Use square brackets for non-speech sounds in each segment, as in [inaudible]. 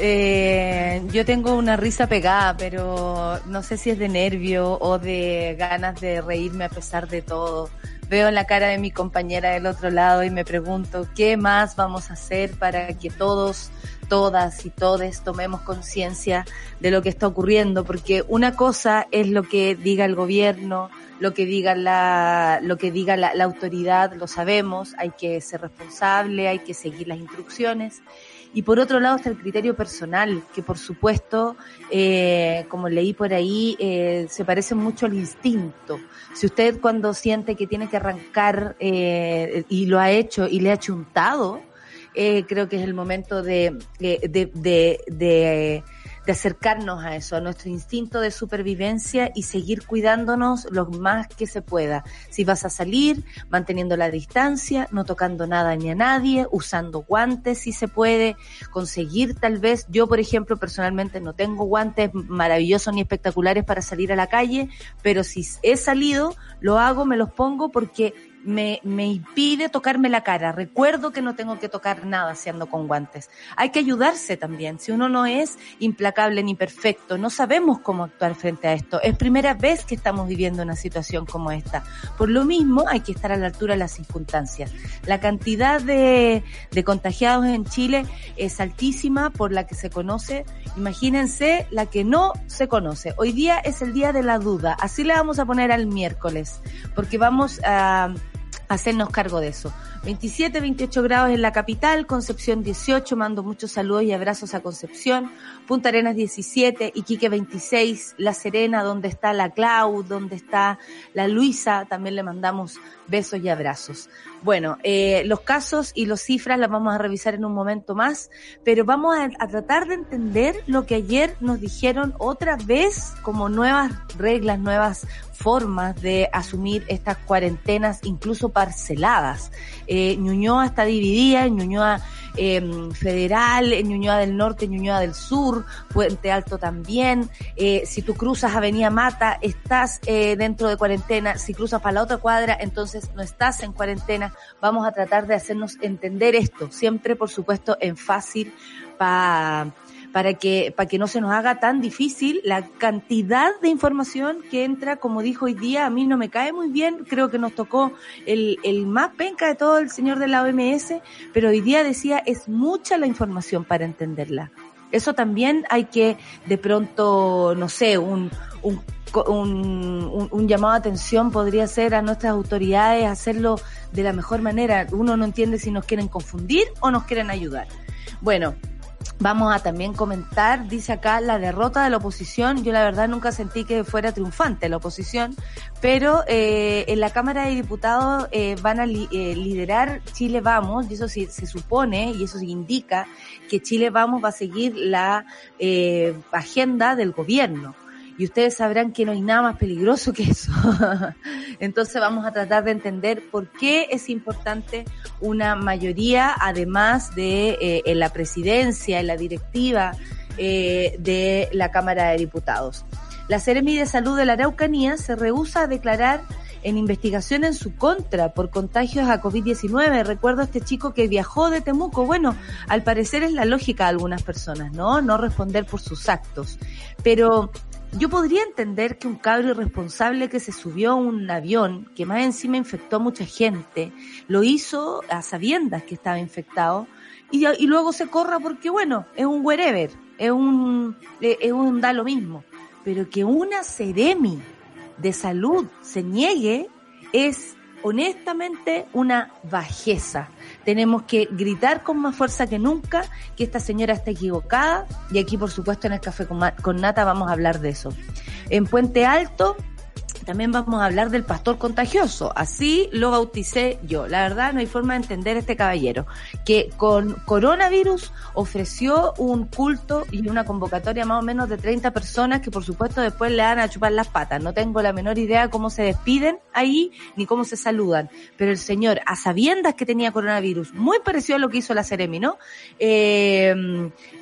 Eh, yo tengo una risa pegada, pero no sé si es de nervio o de ganas de reírme a pesar de todo. Veo en la cara de mi compañera del otro lado y me pregunto, ¿qué más vamos a hacer para que todos, todas y todes tomemos conciencia de lo que está ocurriendo? Porque una cosa es lo que diga el gobierno, lo que diga la, lo que diga la, la autoridad, lo sabemos, hay que ser responsable, hay que seguir las instrucciones y por otro lado está el criterio personal, que por supuesto, eh, como leí por ahí, eh, se parece mucho al instinto. Si usted cuando siente que tiene que arrancar eh, y lo ha hecho y le ha chuntado, eh, creo que es el momento de, de, de, de de acercarnos a eso, a nuestro instinto de supervivencia y seguir cuidándonos lo más que se pueda. Si vas a salir, manteniendo la distancia, no tocando nada ni a nadie, usando guantes si se puede, conseguir tal vez, yo por ejemplo personalmente no tengo guantes maravillosos ni espectaculares para salir a la calle, pero si he salido, lo hago, me los pongo porque me, me impide tocarme la cara. Recuerdo que no tengo que tocar nada si ando con guantes. Hay que ayudarse también. Si uno no es implacable ni perfecto, no sabemos cómo actuar frente a esto. Es primera vez que estamos viviendo una situación como esta. Por lo mismo, hay que estar a la altura de las circunstancias. La cantidad de, de contagiados en Chile es altísima por la que se conoce. Imagínense la que no se conoce. Hoy día es el día de la duda. Así le vamos a poner al miércoles, porque vamos a hacernos cargo de eso. 27, 28 grados en la capital, Concepción 18, mando muchos saludos y abrazos a Concepción, Punta Arenas 17, Iquique 26, La Serena, donde está la Clau, donde está la Luisa, también le mandamos besos y abrazos. Bueno, eh, los casos y los cifras las vamos a revisar en un momento más, pero vamos a, tratar de entender lo que ayer nos dijeron otra vez como nuevas reglas, nuevas formas de asumir estas cuarentenas, incluso parceladas. Eh, Ñuñoa está dividida, en eh, Federal, en Ñuñoa del Norte, Ñuñoa del Sur, Puente Alto también. Eh, si tú cruzas Avenida Mata, estás eh, dentro de cuarentena. Si cruzas para la otra cuadra, entonces no estás en cuarentena. Vamos a tratar de hacernos entender esto, siempre por supuesto en fácil para para que, para que no se nos haga tan difícil la cantidad de información que entra, como dijo hoy día, a mí no me cae muy bien, creo que nos tocó el, el más penca de todo el señor de la OMS, pero hoy día decía, es mucha la información para entenderla. Eso también hay que, de pronto, no sé, un, un, un, llamado de atención podría ser a nuestras autoridades hacerlo de la mejor manera. Uno no entiende si nos quieren confundir o nos quieren ayudar. Bueno, Vamos a también comentar, dice acá, la derrota de la oposición. Yo la verdad nunca sentí que fuera triunfante la oposición, pero eh, en la Cámara de Diputados eh, van a eh, liderar Chile Vamos, y eso sí, se supone, y eso indica que Chile Vamos va a seguir la eh, agenda del gobierno y ustedes sabrán que no hay nada más peligroso que eso. [laughs] Entonces vamos a tratar de entender por qué es importante una mayoría, además de eh, en la presidencia, en la directiva eh, de la Cámara de Diputados. La Seremi de Salud de la Araucanía se rehúsa a declarar en investigación en su contra por contagios a COVID-19. Recuerdo a este chico que viajó de Temuco. Bueno, al parecer es la lógica de algunas personas, ¿no? No responder por sus actos. Pero yo podría entender que un cabro irresponsable que se subió a un avión, que más encima infectó a mucha gente, lo hizo a sabiendas que estaba infectado y, luego se corra porque, bueno, es un wherever, es un, es un da lo mismo. Pero que una Ceremi de salud se niegue es honestamente una bajeza. Tenemos que gritar con más fuerza que nunca que esta señora está equivocada y aquí por supuesto en el café con, con nata vamos a hablar de eso. En Puente Alto también vamos a hablar del pastor contagioso. Así lo bauticé yo. La verdad no hay forma de entender este caballero, que con coronavirus ofreció un culto y una convocatoria más o menos de 30 personas que por supuesto después le dan a chupar las patas. No tengo la menor idea cómo se despiden ahí ni cómo se saludan. Pero el señor, a sabiendas que tenía coronavirus, muy parecido a lo que hizo la Ceremi, ¿no? Eh,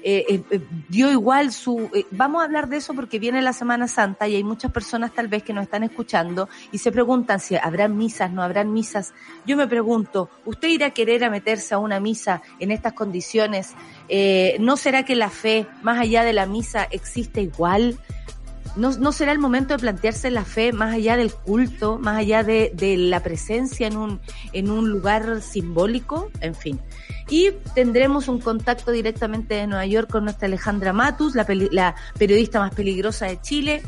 eh, eh, dio igual su... vamos a hablar de eso porque viene la Semana Santa y hay muchas personas tal vez que nos están escuchando escuchando y se preguntan si habrán misas, no habrán misas. Yo me pregunto, ¿usted irá a querer a meterse a una misa en estas condiciones? Eh, ¿No será que la fe, más allá de la misa, existe igual? ¿No, ¿No será el momento de plantearse la fe más allá del culto, más allá de, de la presencia en un, en un lugar simbólico? En fin. Y tendremos un contacto directamente de Nueva York con nuestra Alejandra Matus, la, la periodista más peligrosa de Chile,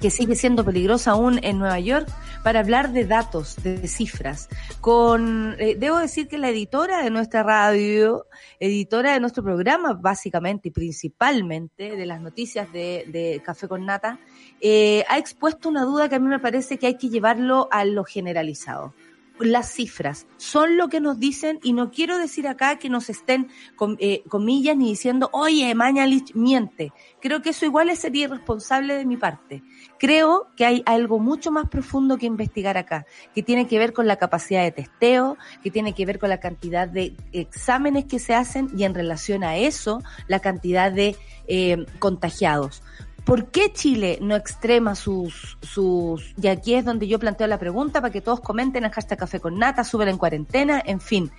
que sigue siendo peligrosa aún en Nueva York, para hablar de datos, de cifras. Con, eh, debo decir que la editora de nuestra radio, editora de nuestro programa, básicamente y principalmente de las noticias de, Café con Nata, eh, ha expuesto una duda que a mí me parece que hay que llevarlo a lo generalizado las cifras son lo que nos dicen y no quiero decir acá que nos estén con, eh, comillas ni diciendo, oye, Mañalich miente. Creo que eso igual sería irresponsable de mi parte. Creo que hay algo mucho más profundo que investigar acá, que tiene que ver con la capacidad de testeo, que tiene que ver con la cantidad de exámenes que se hacen y en relación a eso, la cantidad de eh, contagiados. ¿Por qué Chile no extrema sus, sus, y aquí es donde yo planteo la pregunta para que todos comenten en hashtag café con nata, suben en cuarentena, en fin.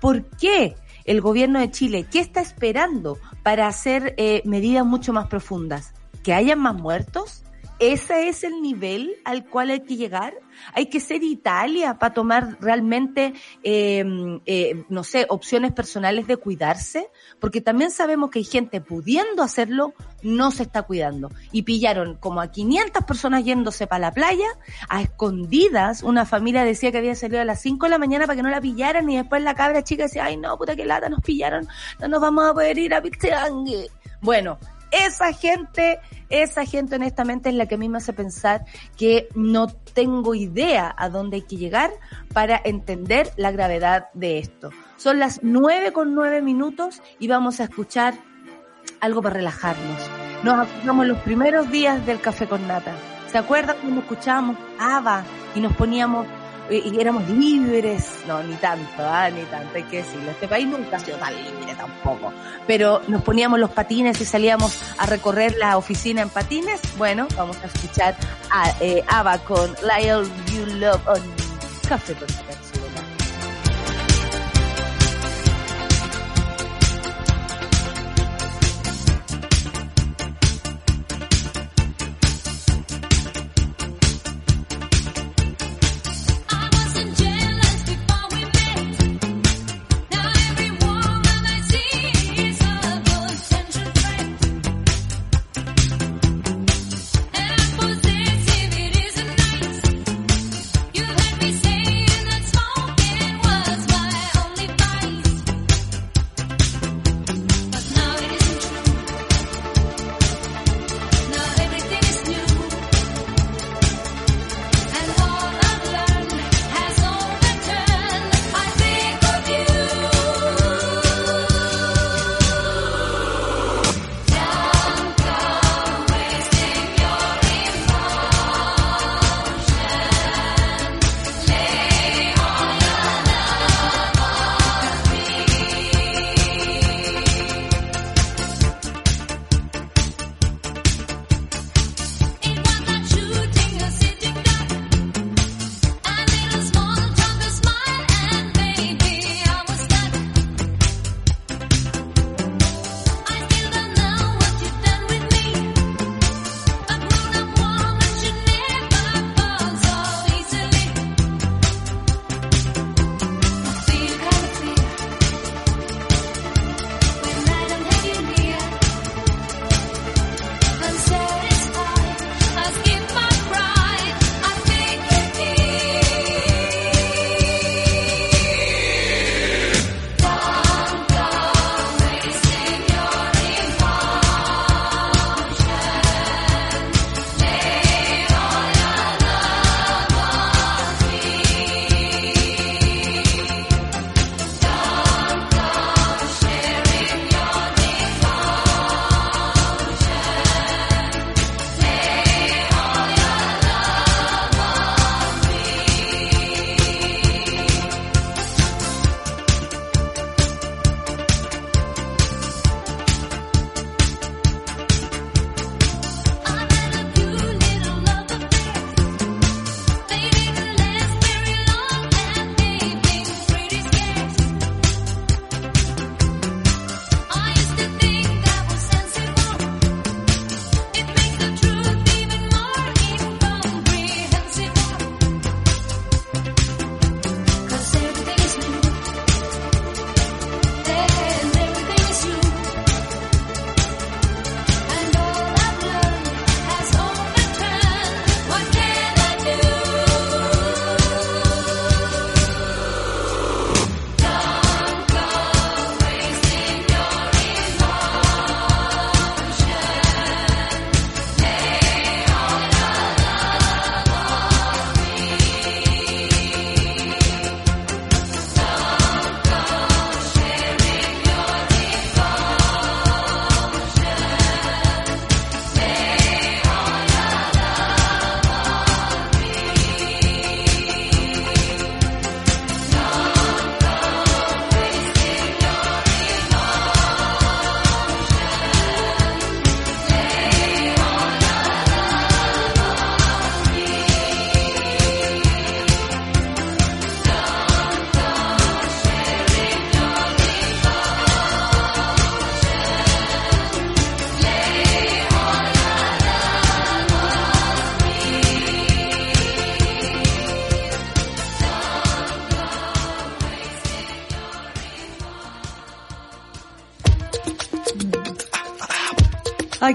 ¿Por qué el gobierno de Chile, qué está esperando para hacer eh, medidas mucho más profundas? ¿Que hayan más muertos? ¿Ese es el nivel al cual hay que llegar? ¿Hay que ser Italia para tomar realmente, eh, eh, no sé, opciones personales de cuidarse? Porque también sabemos que hay gente pudiendo hacerlo, no se está cuidando. Y pillaron como a 500 personas yéndose para la playa, a escondidas. Una familia decía que había salido a las 5 de la mañana para que no la pillaran y después la cabra chica decía, ay no, puta que lata, nos pillaron, no nos vamos a poder ir a Pichangui. Bueno, esa gente, esa gente honestamente es la que a mí me hace pensar que no tengo idea a dónde hay que llegar para entender la gravedad de esto. Son las nueve con nueve minutos y vamos a escuchar algo para relajarnos. Nos acordamos los primeros días del café con nata. ¿Se acuerdan cuando escuchábamos ABBA y nos poníamos y éramos libres. No, ni tanto, ¿ah? ni tanto, hay que decirlo. Este país nunca ha sido tan libre tampoco. Pero nos poníamos los patines y salíamos a recorrer la oficina en patines. Bueno, vamos a escuchar a eh, Ava con Lyle You Love on Café con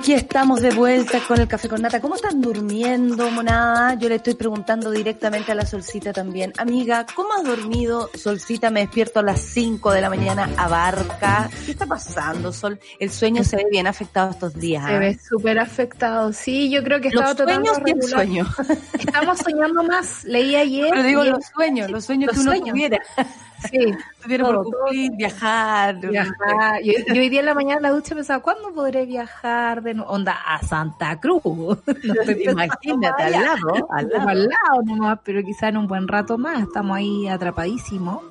Aquí estamos de vuelta con el café con nata. ¿Cómo están durmiendo, monada? Yo le estoy preguntando directamente a la Solcita también. Amiga, ¿cómo has dormido? Solcita, me despierto a las 5 de la mañana, abarca. ¿Qué está pasando, Sol? El sueño se ve bien afectado estos días. Se ¿ah? ve súper afectado. Sí, yo creo que estaba Los sueños tratando de regular. sueño. Estamos soñando más. Leí ayer. Pero digo los sueños, los sueños Los que uno sueños. tuviera. Sí, Todo, por cumplir, viajar. viajar. Yo, yo hoy día en la mañana en la ducha pensaba, ¿cuándo podré viajar de nuevo? Onda, a Santa Cruz. [laughs] [laughs] No Imagínate, al lado, al lado. al lado nomás, pero quizá en un buen rato más, estamos ahí atrapadísimos.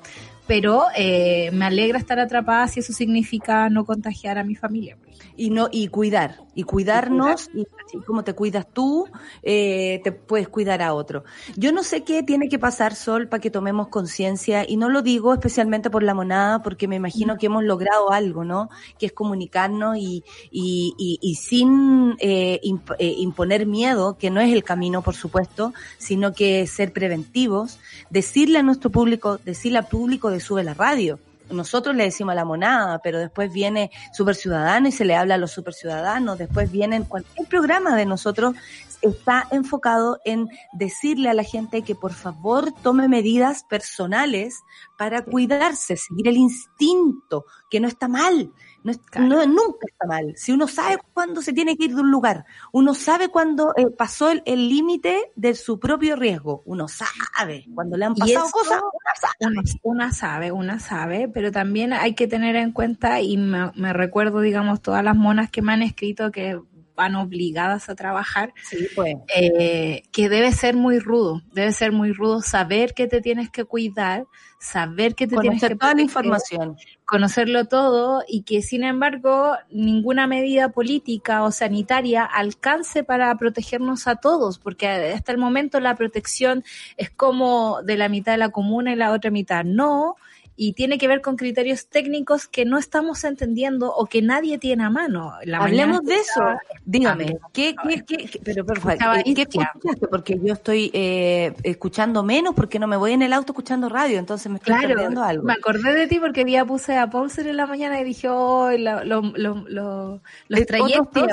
Pero eh, me alegra estar atrapada si eso significa no contagiar a mi familia. Y no y cuidar y cuidarnos y así como te cuidas tú eh, te puedes cuidar a otro. Yo no sé qué tiene que pasar Sol para que tomemos conciencia y no lo digo especialmente por la monada porque me imagino que hemos logrado algo no que es comunicarnos y y, y, y sin eh, imp- eh, imponer miedo que no es el camino por supuesto sino que ser preventivos decirle a nuestro público decirle al público de sube la radio nosotros le decimos a la monada, pero después viene Super Ciudadano y se le habla a los super ciudadanos, después vienen cualquier programa de nosotros está enfocado en decirle a la gente que por favor tome medidas personales para cuidarse, seguir el instinto, que no está mal, no, es- Claro. no- nunca está mal. Si uno sabe cuándo se tiene que ir de un lugar, uno sabe cuándo eh, pasó el límite de su propio riesgo, uno sabe cuando le han pasado cosas, sabe. Una, sabe, una sabe, pero también hay que tener en cuenta, y me, me recuerdo, digamos, todas las monas que me han escrito que van obligadas a trabajar, Sí, pues. eh, que debe ser muy rudo, debe ser muy rudo saber que te tienes que cuidar, saber que te tienes Conocer que toda la información. conocerlo todo y que sin embargo ninguna medida política o sanitaria alcance para protegernos a todos, porque hasta el momento la protección es como de la mitad de la comuna y la otra mitad no, y tiene que ver con criterios técnicos que no estamos entendiendo o que nadie tiene a mano. La Hablemos de eso. Dígame, ¿qué, qué, qué, qué- pero por favor, Escuchaba eh, ¿qué escuchaste? Porque yo estoy eh, escuchando menos porque no me voy en el auto escuchando radio, entonces me estoy Claro, perdiendo algo. me acordé de ti porque día puse a Paulser en la mañana y dije, oh, la- lo- lo- lo- los trayectos.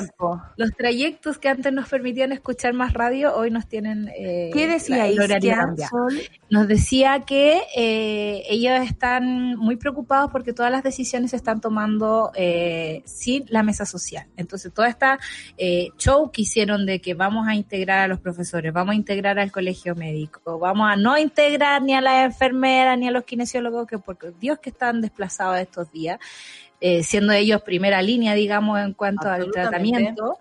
Los trayectos que antes nos permitían escuchar más radio, hoy nos tienen... eh, ¿Qué decía la-. Sol? Nos decía que eh, ellos están muy preocupados porque todas las decisiones se están tomando eh, sin la mesa social. Entonces, toda esta eh, show que hicieron de que vamos a integrar a los profesores, vamos a integrar al colegio médico, vamos a no integrar ni a las enfermeras ni a los kinesiólogos, que por Dios que están desplazados estos días, eh, siendo ellos primera línea, digamos, en cuanto al tratamiento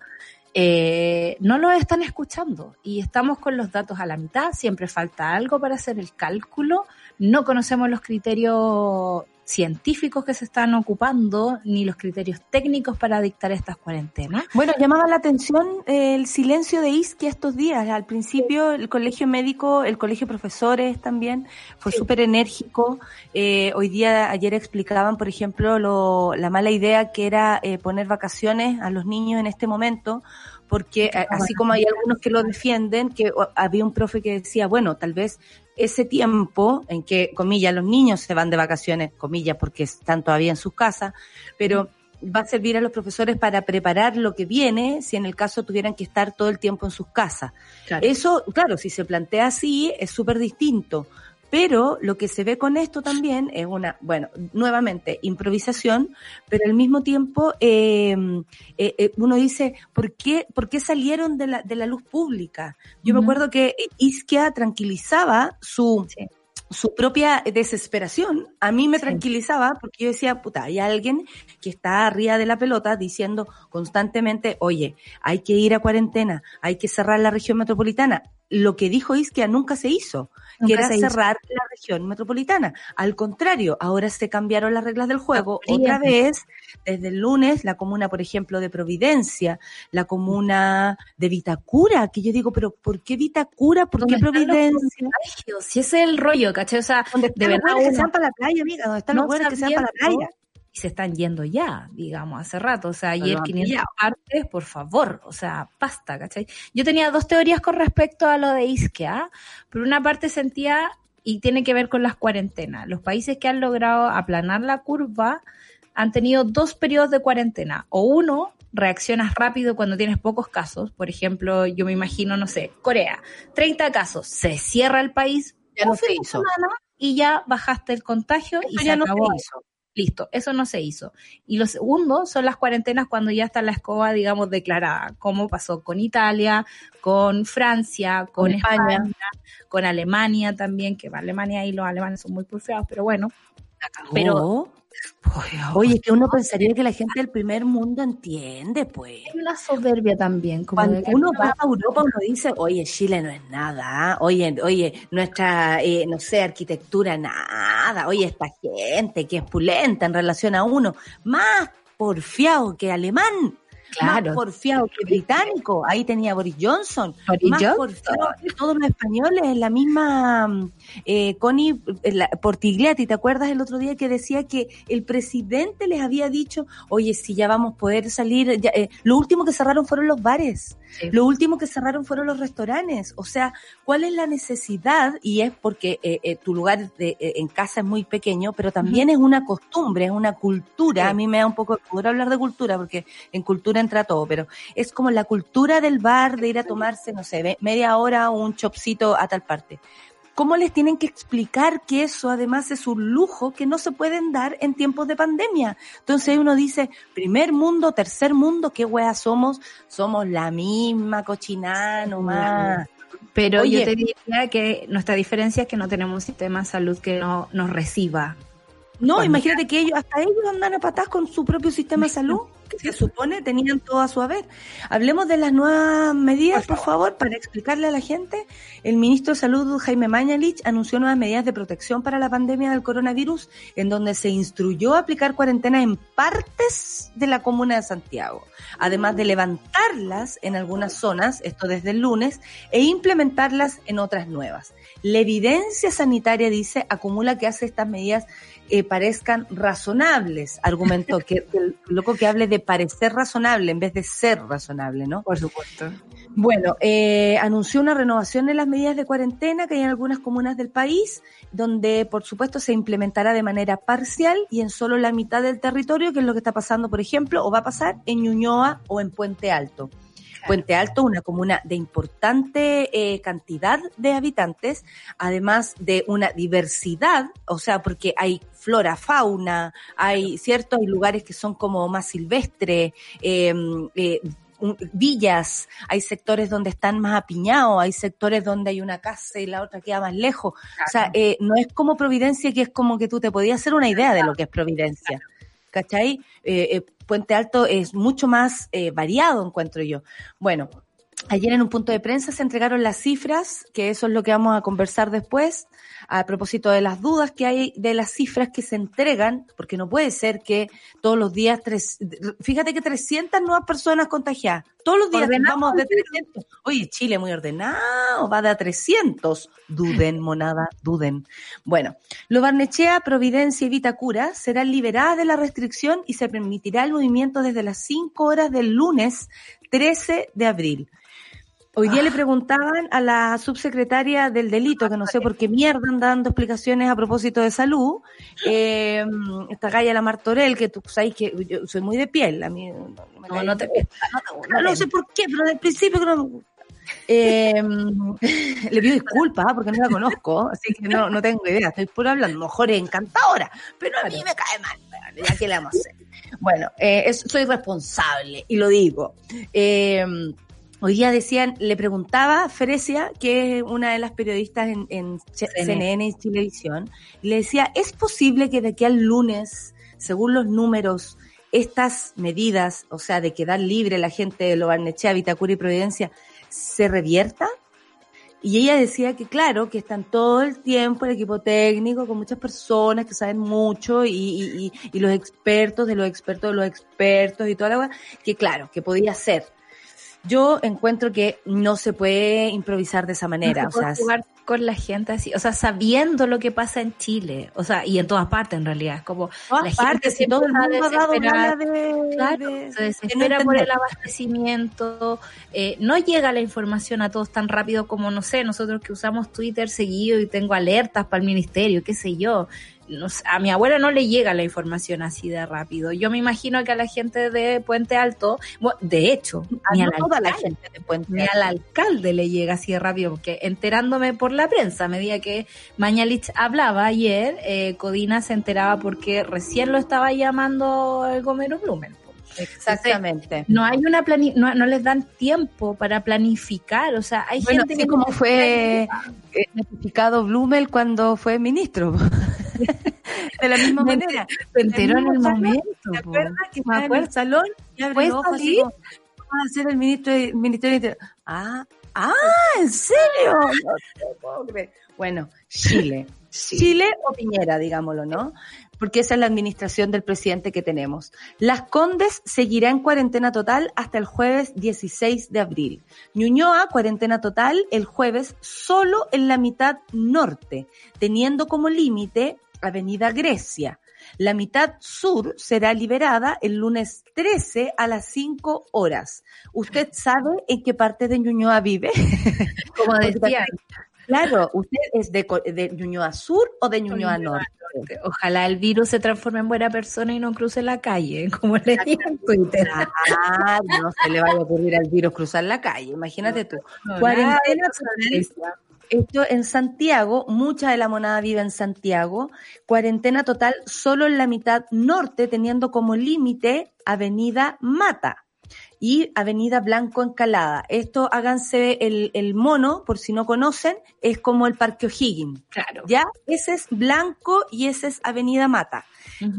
eh, no lo están escuchando y estamos con los datos a la mitad, siempre falta algo para hacer el cálculo, no conocemos los criterios científicos que se están ocupando ni los criterios técnicos para dictar estas cuarentenas. Bueno, llamaba la atención eh, el silencio de Isquia estos días. Al principio el colegio médico, el colegio de profesores también fue Sí. súper enérgico. Eh, hoy día, ayer explicaban, por ejemplo, lo, la mala idea que era eh, poner vacaciones a los niños en este momento, porque así como hay algunos que lo defienden, que había un profe que decía, bueno, tal vez ese tiempo en que, comillas, los niños se van de vacaciones, comillas, porque están todavía en sus casas, pero va a servir a los profesores para preparar lo que viene si en el caso tuvieran que estar todo el tiempo en sus casas. Eso, claro, si se plantea así, es súper distinto. Pero lo que se ve con esto también es una, bueno, nuevamente, improvisación, pero al mismo tiempo eh, eh, eh, uno dice, ¿por qué, ¿por qué salieron de la, de la luz pública? Yo me acuerdo que Isquia tranquilizaba su, Sí. su propia desesperación. A mí me Sí. tranquilizaba porque yo decía, puta, hay alguien que está arriba de la pelota diciendo constantemente, oye, hay que ir a cuarentena, hay que cerrar la región metropolitana. Lo que dijo Isquia nunca se hizo, que era cerrar la región metropolitana. Al contrario, ahora se cambiaron las reglas del juego. Habría Otra vez, desde el lunes, la comuna, por ejemplo, de Providencia, la comuna de Vitacura, que yo digo, pero ¿por qué Vitacura? ¿Por qué ¿Dónde están los Providencia? Si ese es el rollo, ¿cachai? O sea, ¿Dónde de los verdad que se van para la playa, amiga? ¿Dónde están los no buenos que se van para la playa? Y se están yendo ya, digamos, hace rato. O sea, ayer lo han 500 pillado. partes, por favor, o sea, basta, ¿cachai? Yo tenía dos teorías con respecto a lo de Isquia. Por una parte sentía, y tiene que ver con las cuarentenas, los países que han logrado aplanar la curva han tenido dos periodos de cuarentena, o uno reaccionas rápido cuando tienes pocos casos. Por ejemplo, yo me imagino, no sé, Corea, 30 casos, se cierra el país, ya no se hizo. y ya bajaste el contagio y se ya no se hizo. Listo, eso no se hizo. Y lo segundo son las cuarentenas cuando ya está la escoba, digamos, declarada, como pasó con Italia, con Francia, con, Con España, España. con Alemania también, que Alemania y los alemanes son muy porfiados, pero bueno. Pero, Pero- oye, que uno pensaría que la gente del primer mundo entiende, pues. Hay una soberbia también, como Cuando de que uno no, va a Europa, uno dice, oye, Chile no es nada, ¿ah? oye, oye, nuestra, eh, no sé, arquitectura, nada, oye, esta gente que es pulenta en relación a uno, más porfiado que alemán, Claro. más porfiado que británico, ahí tenía Boris Johnson, Boris más Johnson. porfiado que todos los españoles, en la misma eh, Connie la- Portigliatti, ¿te acuerdas el otro día que decía que el presidente les había dicho, oye, si ya vamos a poder salir, ya, eh, lo último que cerraron fueron los bares, Sí. lo último que cerraron fueron los restaurantes, o sea, ¿cuál es la necesidad? Y es porque eh, eh, tu lugar de- eh, en casa es muy pequeño, pero también es una costumbre, es una cultura, Sí. a mí me da un poco de hablar de cultura, porque en cultura entra todo, pero es como la cultura del bar de ir a tomarse, no sé, media hora un chopcito a tal parte. ¿Cómo les tienen que explicar que eso además es un lujo que no se pueden dar en tiempos de pandemia? Entonces uno dice, primer mundo, tercer mundo, ¿qué wea somos? Somos la misma cochinada nomás. Pero Oye. yo te diría que nuestra diferencia es que no tenemos un sistema de salud que no nos reciba. No, Cuando imagínate que ellos, hasta ellos andan a patas con su propio sistema de salud, que se supone tenían todo a su haber. Hablemos de las nuevas medidas, por favor, para explicarle a la gente. El ministro de Salud, Jaime Mañalich, anunció nuevas medidas de protección para la pandemia del coronavirus, en donde se instruyó a aplicar cuarentena en partes de la comuna de Santiago, además de levantarlas en algunas zonas, esto desde el lunes, e implementarlas en otras nuevas. La evidencia sanitaria, dice, acumula que hace estas medidas eh, parezcan razonables, argumentó, que, [laughs] el loco que hable de parecer razonable en vez de ser razonable, ¿no? Por supuesto. Bueno, eh, anunció una renovación de las medidas de cuarentena que hay en algunas comunas del país, donde por supuesto se implementará de manera parcial y en solo la mitad del territorio, que es lo que está pasando, por ejemplo, o va a pasar en Ñuñoa o en Puente Alto. Puente Alto, una comuna de importante eh, cantidad de habitantes, además de una diversidad, o sea, porque hay flora, fauna, hay ciertos hay lugares que son como más silvestres, eh, eh, un- villas, hay sectores donde están más apiñados, hay sectores donde hay una casa y la otra queda más lejos. O sea, eh, no es como Providencia, que es como que tú te podías hacer una idea de lo que es Providencia. ¿Cachai? Eh, eh, Puente Alto es mucho más eh, variado, encuentro yo. Bueno, ayer en un punto de prensa se entregaron las cifras, que eso es lo que vamos a conversar después, a propósito de las dudas que hay de las cifras que se entregan, porque no puede ser que todos los días, tres, fíjate que 300 nuevas personas contagiadas, todos los días Ordenado, vamos de 300. Oye, Chile muy ordenado, va de a 300. Duden, monada, duden. Bueno, lo Barnechea, Providencia y Vitacura serán liberadas de la restricción y se permitirá el movimiento desde las 5 horas del lunes 13 de abril. Hoy día le preguntaban a la subsecretaria del delito, que no sé por qué mierda anda dando explicaciones a propósito de salud, [gasps] eh, esta Gaya la Martorell, que tú sabes que yo soy muy de piel, a mí no, me No, cae no te bien. No, no sé por qué, pero desde el principio que no. Eh, [laughs] le pido disculpas ah, porque no la conozco, así que no, no tengo idea, estoy por hablando, mejor es encantadora, pero a mí me cae mal, ya que le vamos a hacer. Bueno, eh, es- soy responsable y lo digo. Eh, hoy día decían, le preguntaba a Fresia, que es una de las periodistas en, en. CNN y Televisión, y le decía, ¿es posible que de aquí al lunes, según los números, estas medidas, o sea, de quedar libre la gente de Lobarnechea, Vitacura y Providencia, se revierta? Y ella decía que claro, que están todo el tiempo el equipo técnico con muchas personas que saben mucho y, y- y- los expertos de los expertos de los expertos y toda la que claro, que podía ser. Yo encuentro que no se puede improvisar de esa manera. No o se puede sea, jugar con la gente así, o sea, sabiendo lo que pasa en Chile, o sea, y en todas partes en realidad, es como la gente si siempre todo el mundo ha dado de, Claro, de- se de desespera no por el abastecimiento, eh, no llega la información a todos tan rápido como, no sé, nosotros que usamos Twitter seguido y tengo alertas para el ministerio, qué sé yo. A mi abuela no le llega la información así de rápido. Yo me imagino que a la gente de Puente Alto, de hecho, ni a toda la gente de Puente ni al alcalde le llega así de rápido, porque enterándome por la prensa, a medida que Mañalich hablaba ayer, eh, Codina se enteraba porque recién lo estaba llamando el Gomero Blumen. Exactamente. no hay una plani no, no, les dan tiempo para planificar, o sea, hay gente que como fue eh, notificado Blumel cuando fue ministro. [laughs] de la misma manera. Se enteró en el momento. ¿Te acuerdas que me acuerdo el salón y abre los ojos así a ser el ministro de Ministerio de Ah, ah, ¿en serio? No te puedo creer. Bueno, Chile. Chile o Piñera, digámoslo, ¿no? Porque esa es la administración del presidente que tenemos. Las Condes seguirá en cuarentena total hasta el jueves 16 de abril. Ñuñoa, cuarentena total el jueves solo en la mitad norte, teniendo como límite Avenida Grecia. La mitad sur será liberada el lunes 13 a las 5 horas. ¿Usted sabe en qué parte de Ñuñoa vive? Como [laughs] decía. Claro, ¿usted es de, de Ñuñoa Sur o de Ñuñoa Norte? Ojalá el virus se transforme en buena persona y no cruce la calle, [laughs] como le en Twitter. Ah, no se le vaya a ocurrir al virus cruzar la calle, imagínate tú. Cuarentena esto en Santiago, mucha de la monada vive en Santiago. Cuarentena total solo en la mitad norte, teniendo como límite Avenida Mata y Avenida Blanco Encalada. Esto háganse el, el, mono, por si no conocen, es como el Parque O'Higgins. Claro. ¿Ya? Ese es Blanco y ese es Avenida Mata.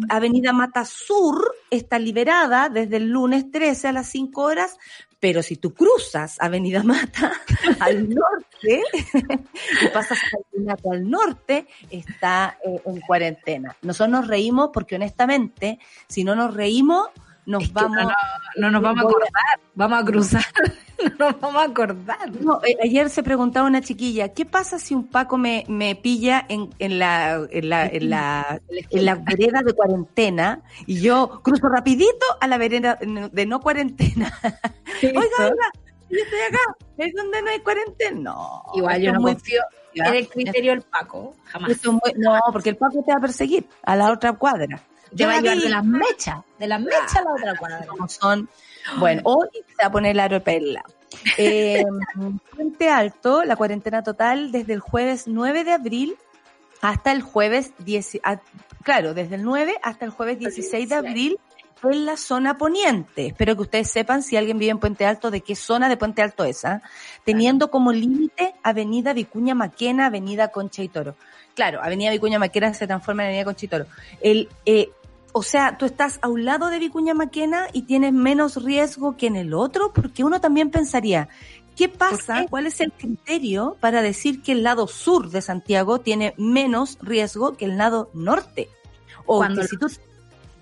Avenida Mata Sur está liberada desde el lunes 13 a las 5 horas, pero si tú cruzas Avenida Mata [laughs] al norte [laughs] y pasas Avenida Mata al norte, está eh, en cuarentena. Nosotros nos reímos porque honestamente, si no nos reímos, nos vamos. No, nos vamos a acordar, vamos a cruzar, [laughs] no nos vamos a acordar. No, ayer se preguntaba una chiquilla, ¿qué pasa si un Paco me, me pilla en, en, la, en, la, en, la, [laughs] en la vereda de cuarentena y yo cruzo rapidito a la vereda de no cuarentena? [laughs] Oiga, oiga, yo estoy acá, es donde no hay cuarentena. No. Igual yo no confío en el criterio del Paco, jamás. no, porque el Paco te va a perseguir a la otra cuadra. Te va a llevar de las mechas, de las mechas a la otra cuadra. [laughs] Como son, bueno, hoy se va a poner el aeropela. Eh, [laughs] Puente Alto, la cuarentena total desde el jueves 9 de abril hasta el jueves 10, claro, desde el 9 hasta el jueves 16 de abril en la zona poniente. Espero que ustedes sepan si alguien vive en Puente Alto de qué zona de Puente Alto es, ¿ah? teniendo como límite Avenida Vicuña Maquena, Avenida Concha y Toro. Claro, Avenida Vicuña Maquena se transforma en Avenida Concha y Toro. El, eh, o sea, tú estás a un lado de Vicuña Maquena y tienes menos riesgo que en el otro, porque uno también pensaría, ¿qué pasa? ¿Cuál es el criterio para decir que el lado sur de Santiago tiene menos riesgo que el lado norte? O Cuando si tú...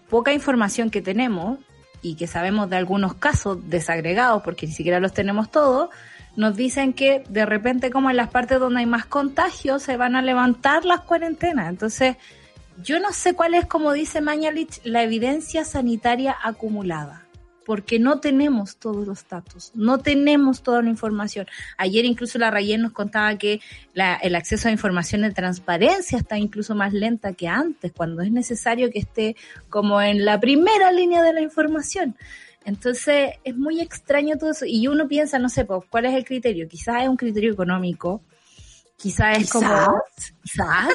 poca información que tenemos y que sabemos de algunos casos desagregados, porque ni siquiera los tenemos todos, nos dicen que de repente como en las partes donde hay más contagios se van a levantar las cuarentenas. Entonces, yo no sé cuál es, como dice Mañalich, la evidencia sanitaria acumulada, porque no tenemos todos los datos, no tenemos toda la información. Ayer incluso la Rayen nos contaba que el acceso a información de transparencia está incluso más lenta que antes, cuando es necesario que esté como en la primera línea de la información. Entonces es muy extraño todo eso y uno piensa, no sé, pues, ¿cuál es el criterio? Quizás es un criterio económico, quizás es como... Quizás.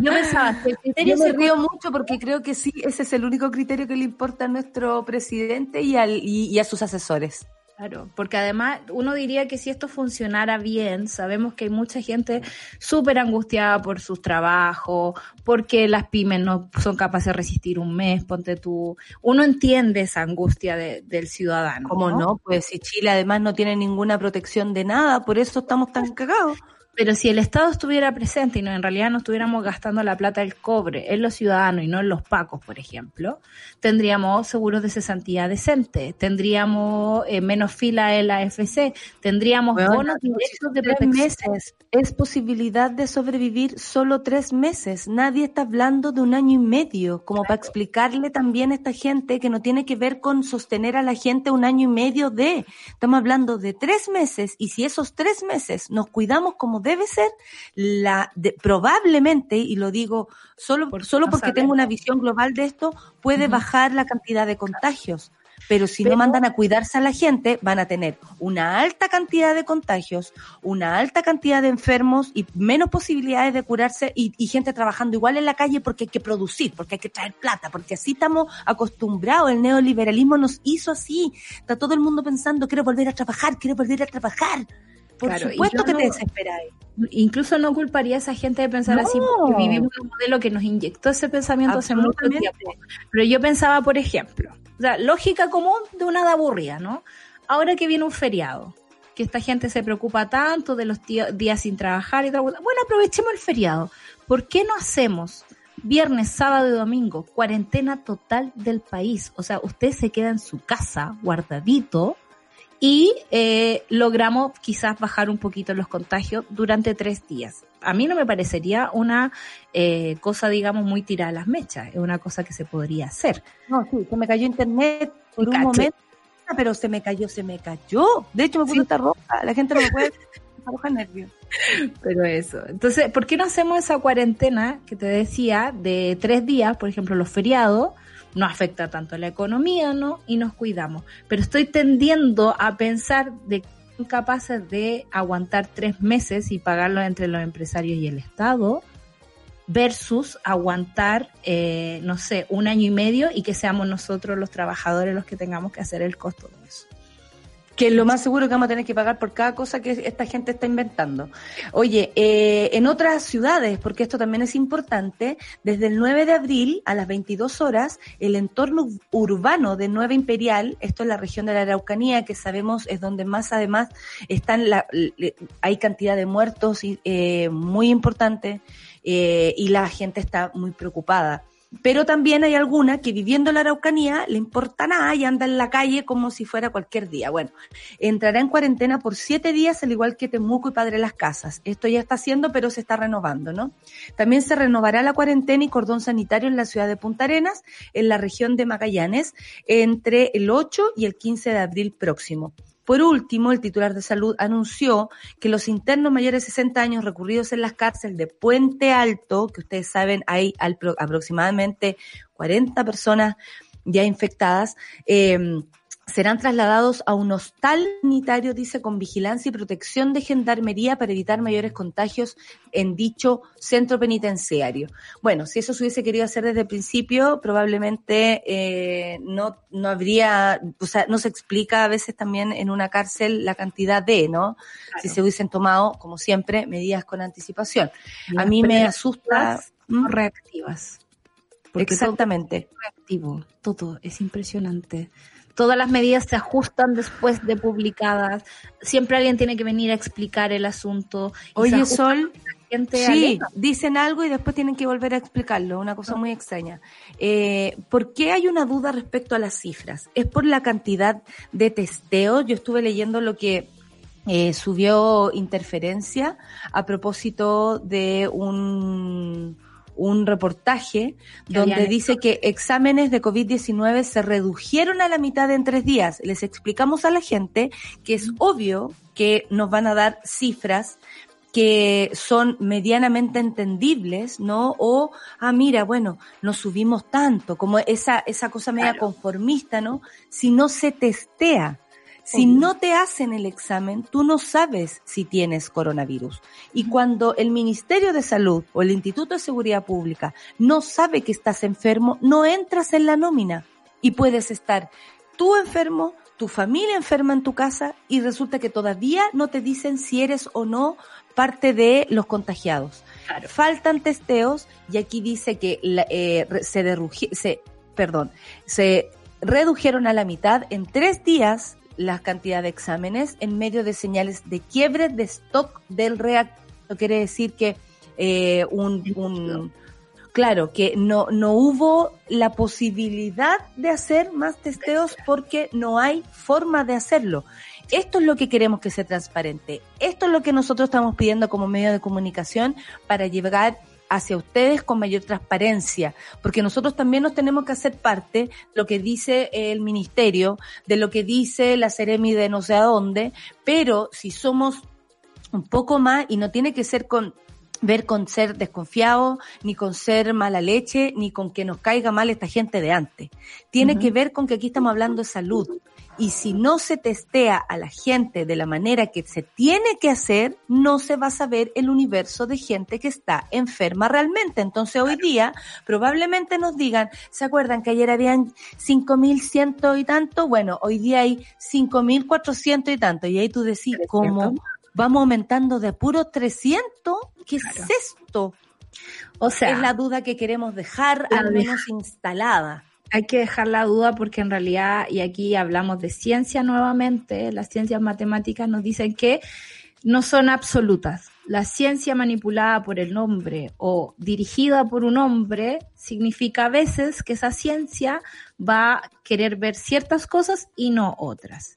Yo pensaba, el criterio Yo me río mucho porque creo que sí, ese es el único criterio que le importa a nuestro presidente y, al, y, a sus asesores. Claro, porque además uno diría que si esto funcionara bien, sabemos que hay mucha gente súper angustiada por sus trabajos, porque las pymes no son capaces de resistir un mes, ponte tú. Uno entiende esa angustia del ciudadano. ¿Cómo no? Pues si Chile además no tiene ninguna protección de nada, por eso estamos tan cagados. Pero si el Estado estuviera presente y no en realidad no estuviéramos gastando la plata del cobre en los ciudadanos y no en los pacos, por ejemplo, tendríamos seguros de cesantía decente, tendríamos eh, menos fila en la FC, tendríamos bonos directos de tres meses. Es posibilidad de sobrevivir solo tres meses. Nadie está hablando de un año y medio, como para explicarle también a esta gente que no tiene que ver con sostener a la gente un año y medio de. Estamos hablando de tres meses y si esos tres meses nos cuidamos como debe ser, la probablemente, y lo digo solo, solo porque tengo una visión global de esto, puede bajar la cantidad de contagios. Pero si no mandan a cuidarse a la gente, van a tener una alta cantidad de contagios, una alta cantidad de enfermos y menos posibilidades de curarse y, y, gente trabajando igual en la calle porque hay que producir, porque hay que traer plata, porque así estamos acostumbrados. El neoliberalismo nos hizo así. Está todo el mundo pensando, quiero volver a trabajar, quiero volver a trabajar. Por supuesto que te desesperáis. Incluso no culparía a esa gente de pensar así porque vivimos un modelo que nos inyectó ese pensamiento hace mucho tiempo. Pero yo pensaba, por ejemplo, o sea, lógica común de una de aburrida, ¿no? Ahora que viene un feriado, que esta gente se preocupa tanto de los días sin trabajar y tal, bueno, aprovechemos el feriado. ¿Por qué no hacemos viernes, sábado y domingo cuarentena total del país? O sea, usted se queda en su casa, guardadito, y eh, logramos quizás bajar un poquito los contagios durante tres días. A mí no me parecería una eh, cosa, digamos, muy tirada a las mechas, es una cosa que se podría hacer. No, sí, se me cayó internet por un momento, pero se me cayó, se me cayó. De hecho, me puse esta roja, la gente no me puede [laughs] roja nervio. Pero eso. Entonces, ¿por qué no hacemos esa cuarentena que te decía de tres días, por ejemplo, los feriados? No afecta tanto a la economía, ¿no? Y nos cuidamos. Pero estoy tendiendo a pensar de que son capaces de aguantar tres meses y pagarlo entre los empresarios y el Estado versus aguantar, eh, no sé, un año y medio y que seamos nosotros los trabajadores los que tengamos que hacer el costo de eso que es lo más seguro que vamos a tener que pagar por cada cosa que esta gente está inventando. Oye, eh, en otras ciudades, porque esto también es importante, desde el 9 de abril a las 22 horas, el entorno urbano de Nueva Imperial, esto es la región de la Araucanía, que sabemos es donde más además están la, hay cantidad de muertos eh, muy importante eh, y la gente está muy preocupada pero también hay alguna que viviendo en la Araucanía le importa nada y anda en la calle como si fuera cualquier día. Bueno, entrará en cuarentena por siete días, al igual que Temuco y Padre Las Casas. Esto ya está haciendo, pero se está renovando, ¿no? También se renovará la cuarentena y cordón sanitario en la ciudad de Punta Arenas, en la región de Magallanes, entre el 8 y el 15 de abril próximo. Por último, el titular de salud anunció que los internos mayores de 60 años recurridos en las cárceles de Puente Alto, que ustedes saben hay aproximadamente 40 personas ya infectadas, eh, serán trasladados a un hostal sanitario, dice, con vigilancia y protección de gendarmería para evitar mayores contagios en dicho centro penitenciario. Bueno, si eso se hubiese querido hacer desde el principio, probablemente eh, no, no habría, o sea, no se explica a veces también en una cárcel la cantidad de, ¿no? Si se hubiesen tomado, como siempre, medidas con anticipación. a mí me asusta. ¿Mm? reactivas. Exactamente. reactivo, todo, es impresionante todas las medidas se ajustan después de publicadas. Siempre alguien tiene que venir a explicar el asunto. Oye, Sol, sí, dicen algo y después tienen que volver a explicarlo, una cosa muy extraña. Eh, ¿Por qué hay una duda respecto a las cifras? ¿Es por la cantidad de testeos? Yo estuve leyendo lo que eh, subió interferencia a propósito de un un reportaje donde dice que exámenes de COVID-19 se redujeron a la mitad en tres días. Les explicamos a la gente que es obvio que nos van a dar cifras que son medianamente entendibles, ¿no? O, ah, mira, bueno, nos subimos tanto, como esa, esa cosa media conformista, ¿no? Si no se testea si no te hacen el examen, tú no sabes si tienes coronavirus. Y cuando el Ministerio de Salud o el Instituto de Seguridad Pública no sabe que estás enfermo, no entras en la nómina y puedes estar tú enfermo, tu familia enferma en tu casa y resulta que todavía no te dicen si eres o no parte de los contagiados. Faltan testeos y aquí dice que eh, se, se, perdón, se redujeron a la mitad en tres días la cantidad de exámenes en medio de señales de quiebre de stock del reactor. Quiere decir que eh, un, claro, que no, no hubo la posibilidad de hacer más testeos porque no hay forma de hacerlo. Esto es lo que queremos que sea transparente. Esto es lo que nosotros estamos pidiendo como medio de comunicación para llegar hacia ustedes con mayor transparencia, porque nosotros también nos tenemos que hacer parte de lo que dice el ministerio, de lo que dice la Ceremi de no sé a dónde, pero si somos un poco más y no tiene que ser con ver con ser desconfiado, ni con ser mala leche, ni con que nos caiga mal esta gente de antes. Tiene que ver con que aquí estamos hablando de salud. Y si no se testea a la gente de la manera que se tiene que hacer, no se va a saber el universo de gente que está enferma realmente. Entonces hoy día probablemente nos digan, ¿se acuerdan que ayer habían 5.100 y tanto? Bueno, hoy día hay 5.400 y tanto. Y ahí tú decís, ¿cómo vamos aumentando de puro 300? ¿Qué es esto? O sea, es la duda que queremos dejar al menos instalada hay que dejar la duda porque en realidad, y aquí hablamos de ciencia nuevamente, las ciencias matemáticas nos dicen que no son absolutas. La ciencia manipulada por el hombre o dirigida por un hombre significa a veces que esa ciencia va a querer ver ciertas cosas y no otras.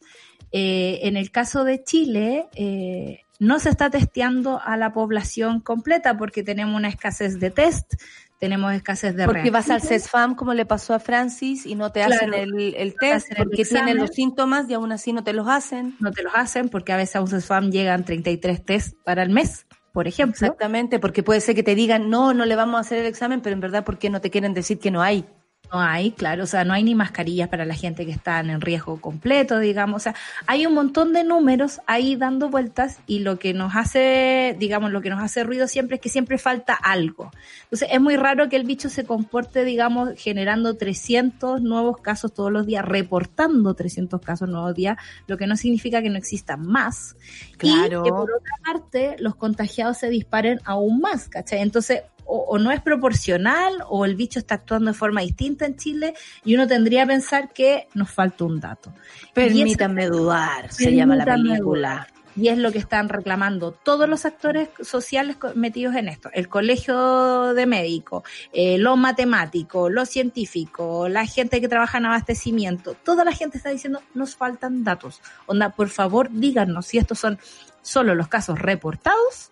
Eh, en el caso de Chile, eh, no se está testeando a la población completa porque tenemos una escasez de test, tenemos escasez de Porque vas al CESFAM como le pasó a Francis y no te hacen el, test porque tienen los síntomas y aún así no te los hacen. No te los hacen porque a veces a un CESFAM llegan 33 test para el mes, por ejemplo. Exactamente, porque puede ser que te digan, no, no le vamos a hacer el examen, pero en verdad porque no te quieren decir que no hay. No hay, claro, o sea, no hay ni mascarillas para la gente que está en riesgo completo, digamos, o sea, hay un montón de números ahí dando vueltas y lo que nos hace, digamos, lo que nos hace ruido siempre es que siempre falta algo. Entonces, es muy raro que el bicho se comporte, digamos, generando 300 nuevos casos todos los días, reportando 300 casos nuevos días, lo que no significa que no existan más. Claro. Y que por otra parte, los contagiados se disparen aún más, ¿cachai? Entonces, o, no es proporcional o el bicho está actuando de forma distinta en Chile y uno tendría que pensar que nos falta un dato. Permítanme dudar, se llama la película. Y es lo que están reclamando todos los actores sociales metidos en esto. El colegio de médicos, eh, los matemáticos, los científicos, la gente que trabaja en abastecimiento. Toda la gente está diciendo, nos faltan datos. Onda, por favor, díganos si estos son solo los casos reportados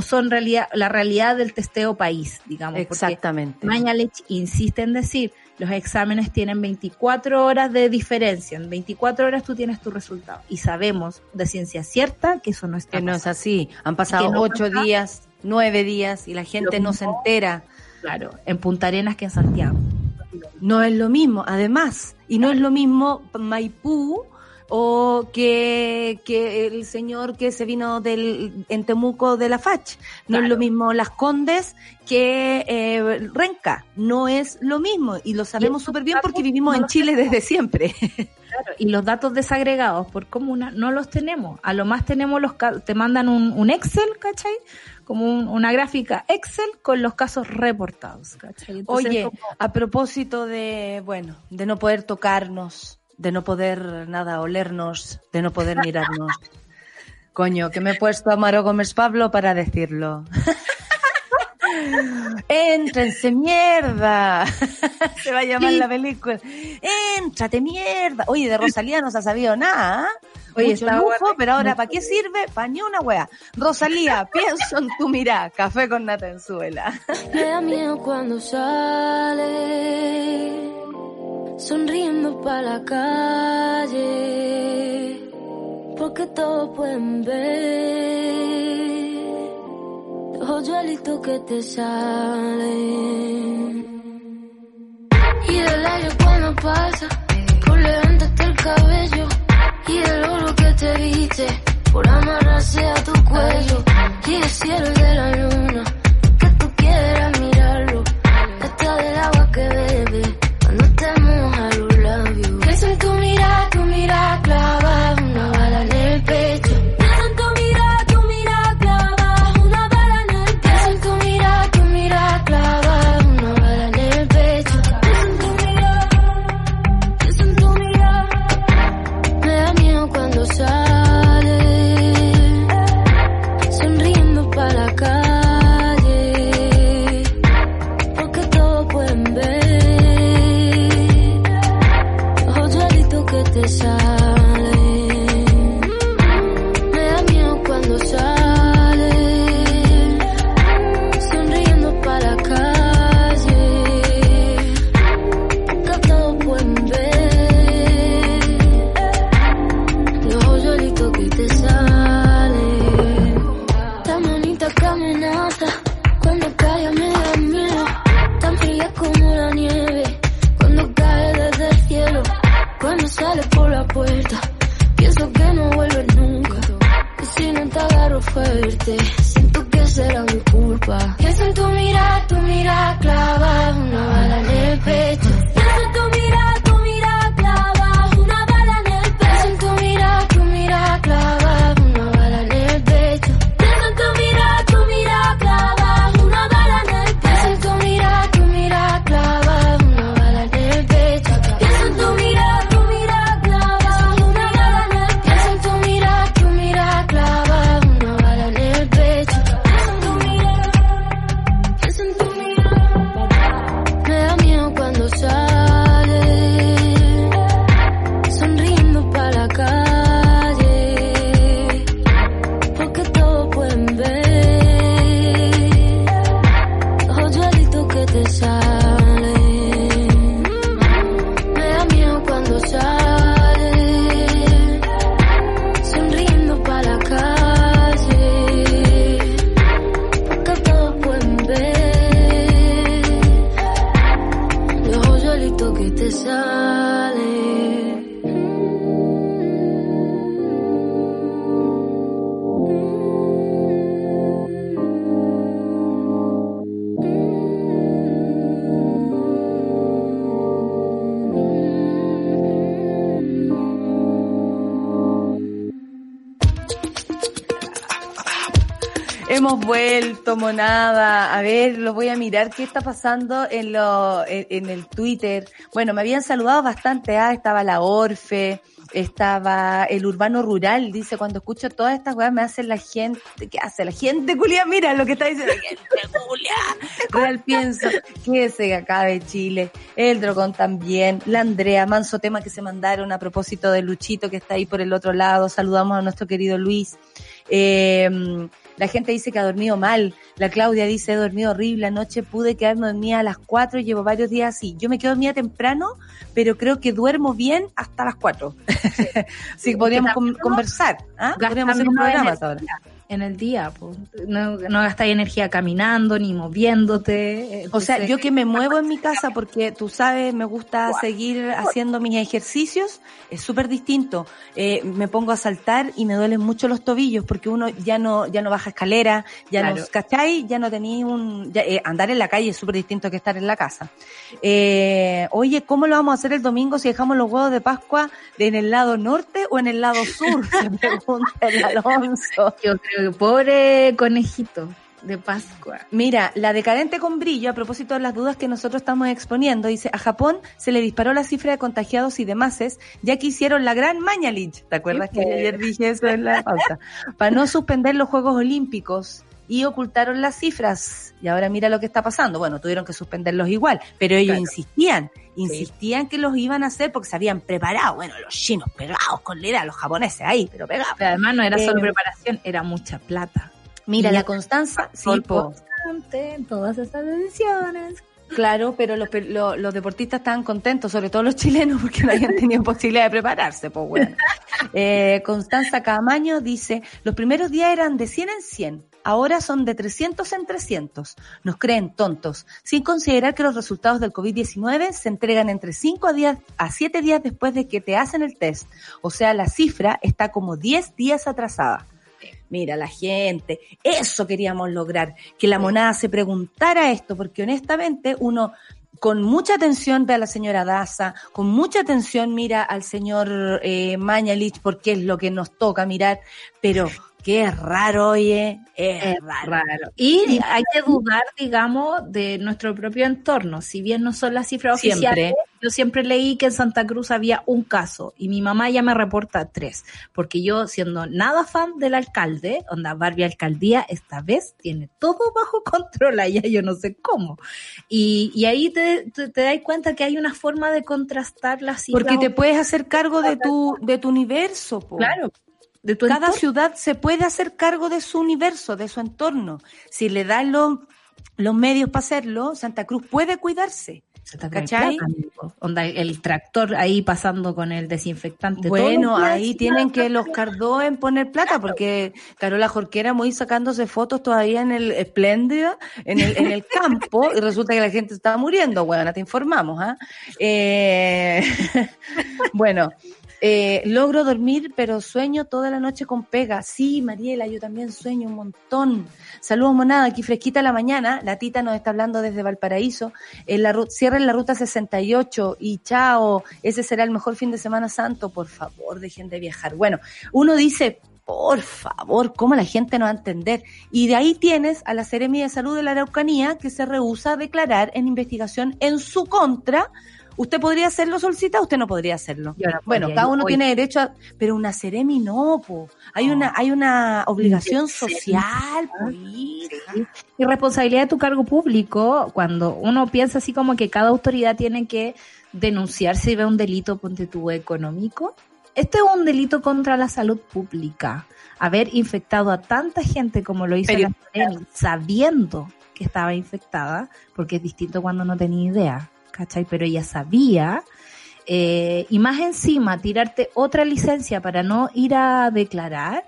o son realidad, la realidad del testeo país, digamos. Exactamente. Mañalich insiste en decir, los exámenes tienen 24 horas de diferencia, en 24 horas tú tienes tu resultado. Y sabemos de ciencia cierta que eso no está Que no es así. Han pasado ocho días, nueve días y la gente no se entera. Claro, en Punta Arenas que en Santiago. No es lo mismo, además, y no es lo mismo Maipú o que, que el señor que se vino del, en Temuco de la FACH. No es lo mismo Las Condes que eh, Renca. No es lo mismo y lo sabemos súper bien porque vivimos en Chile desde siempre. [laughs] Claro, y los datos desagregados por comuna no los tenemos. A lo más tenemos los te mandan un, un Excel, ¿cachai? Como una gráfica Excel con los casos reportados, ¿cachai? Oye, a propósito de, bueno, de no poder tocarnos, de no poder nada olernos, de no poder mirarnos. Coño, que me he puesto a Maro Gómez Pablo para decirlo. Éntrense, mierda. [laughs] Se va a llamar la película. Éntrate, mierda. Oye, de Rosalía no se ha sabido nada. Oye, está lujo, pero ahora, ¿para qué sirve? Pa' ni una wea. Rosalía, [laughs] pienso en tu mirá. Café con natenzuela. Me da miedo cuando sale sonriendo para la calle, porque todos pueden ver los hoyuelitos que te salen. Y del aire cuando pasa, por levantarte el cabello, y el oro que te viste, por amarrarse a tu cuello, y el cielo de la luna, que tú quieras Hemos vuelto, monada. A ver, lo voy a mirar qué está pasando en, lo, en, el Twitter. Bueno, me habían saludado bastante. Ah, estaba la Orfe, estaba el Urbano Rural. Dice, cuando escucho todas estas cosas me hace la gente. ¿Qué hace la gente, Julia? Mira lo que está diciendo. Gente, Julia. Real pienso que ese acá de Chile. El Drogón también. La Andrea, manso tema que se mandaron a propósito de Luchito que está ahí por el otro lado. Saludamos a nuestro querido Luis. Eh, la gente dice que ha dormido mal. La Claudia dice, he dormido horrible. Anoche pude quedarme dormida a las 4 y llevo varios días así. Yo me quedo dormida temprano, pero creo que duermo bien hasta las 4. [laughs] Sí, podríamos con- conversar. ¿ah? Podríamos hacer un programa ahora. En el día, po. no, no gastáis energía caminando ni moviéndote. O sea, yo que me muevo en mi casa [laughs] porque tú sabes, me gusta seguir haciendo mis ejercicios, es súper distinto. Eh, me pongo a saltar y me duelen mucho los tobillos porque uno ya no ya no baja escalera, ya Claro. no, ¿cachai? Ya no tenía un... ya, eh, andar en la calle es súper distinto que estar en la casa. Eh, oye, ¿cómo lo vamos a hacer el domingo si dejamos los huevos de Pascua en el lado norte o en el lado sur? [laughs] Se pregunta el Alonso. yo creo pobre conejito de Pascua. Mira, la decadente con brillo, a propósito de las dudas que nosotros estamos exponiendo, dice, a Japón se le disparó la cifra de contagiados y demás, ya que hicieron la gran Mañalich. ¿Te acuerdas que pues. ayer dije eso en la pauta? Para no suspender los Juegos Olímpicos y ocultaron las cifras. Y ahora mira lo que está pasando. Bueno, tuvieron que suspenderlos igual, pero ellos Claro. insistían, insistían que los iban a hacer porque se habían preparado. Bueno, los chinos pegados con la idea, los japoneses ahí, pero pegados. Pero además no era solo Eh, preparación, era mucha plata. Mira, Y la Constanza, sí, po. constante en todas estas decisiones. Claro, pero los, pe- lo- los deportistas estaban contentos, sobre todo los chilenos, porque no habían tenido posibilidad de prepararse, pues bueno. Eh, Constanza Camaño dice, los primeros días eran de 100 en 100, ahora son de 300 en 300. Nos creen tontos, sin considerar que los resultados del COVID-19 se entregan entre 5 a, 10 a 7 días después de que te hacen el test. O sea, la cifra está como 10 días atrasada. Mira, la gente, eso queríamos lograr, que la monada se preguntara esto, porque honestamente uno con mucha atención ve a la señora Daza, con mucha atención mira al señor eh, Mañalich, porque es lo que nos toca mirar, pero es raro, oye, es, Es raro. raro. Y hay que dudar, digamos, de nuestro propio entorno. Si bien no son las cifras Siempre. oficiales, yo siempre leí que en Santa Cruz había un caso y mi mamá ya me reporta tres. Porque yo, siendo nada fan del alcalde, onda Barbie Alcaldía, esta vez tiene todo bajo [laughs] control allá, yo no sé cómo. Y, y ahí te, te, te das cuenta que hay una forma de contrastar las cifras. Porque te puedes hacer cargo de tu, de tu universo, po. Claro. De tu Cada entorno. ciudad se puede hacer cargo de su universo, de su entorno. Si le dan los, los medios para hacerlo, Santa Cruz puede cuidarse. ¿Cachai? Onda, el tractor ahí pasando con el desinfectante. Bueno, ahí tienen que los cardó en poner plata, porque Carola Jorquera muy sacándose fotos todavía en el espléndida, en el, en el campo, y resulta que la gente está muriendo, bueno, te informamos, ¿ah? Eh, [laughs] bueno, Eh, logro dormir, pero sueño toda la noche con pega. Sí, Mariela, yo también sueño un montón. Saludos, monada, aquí fresquita la mañana. La tita nos está hablando desde Valparaíso. En la, cierren la ruta 68 y chao, ese será el mejor fin de semana santo. Por favor, dejen de viajar. Bueno, uno dice, por favor, ¿cómo la gente no va a entender? Y de ahí tienes a la Seremi de Salud de la Araucanía que se rehúsa a declarar en investigación en su contra. ¿Usted podría hacerlo, Solcita? Usted no podría hacerlo. bueno, cada uno tiene derecho a... Pero una Seremi no, po. Hay una, hay una obligación social, po, Y responsabilidad de tu cargo público, cuando uno piensa así como que cada autoridad tiene que denunciar si ve un delito, ponte tu económico, este es un delito contra la salud pública. Haber infectado a tanta gente como lo hizo la sabiendo que estaba infectada, porque es distinto cuando no tenía idea, ¿cachai? Pero ella sabía, eh, y más encima tirarte otra licencia para no ir a declarar,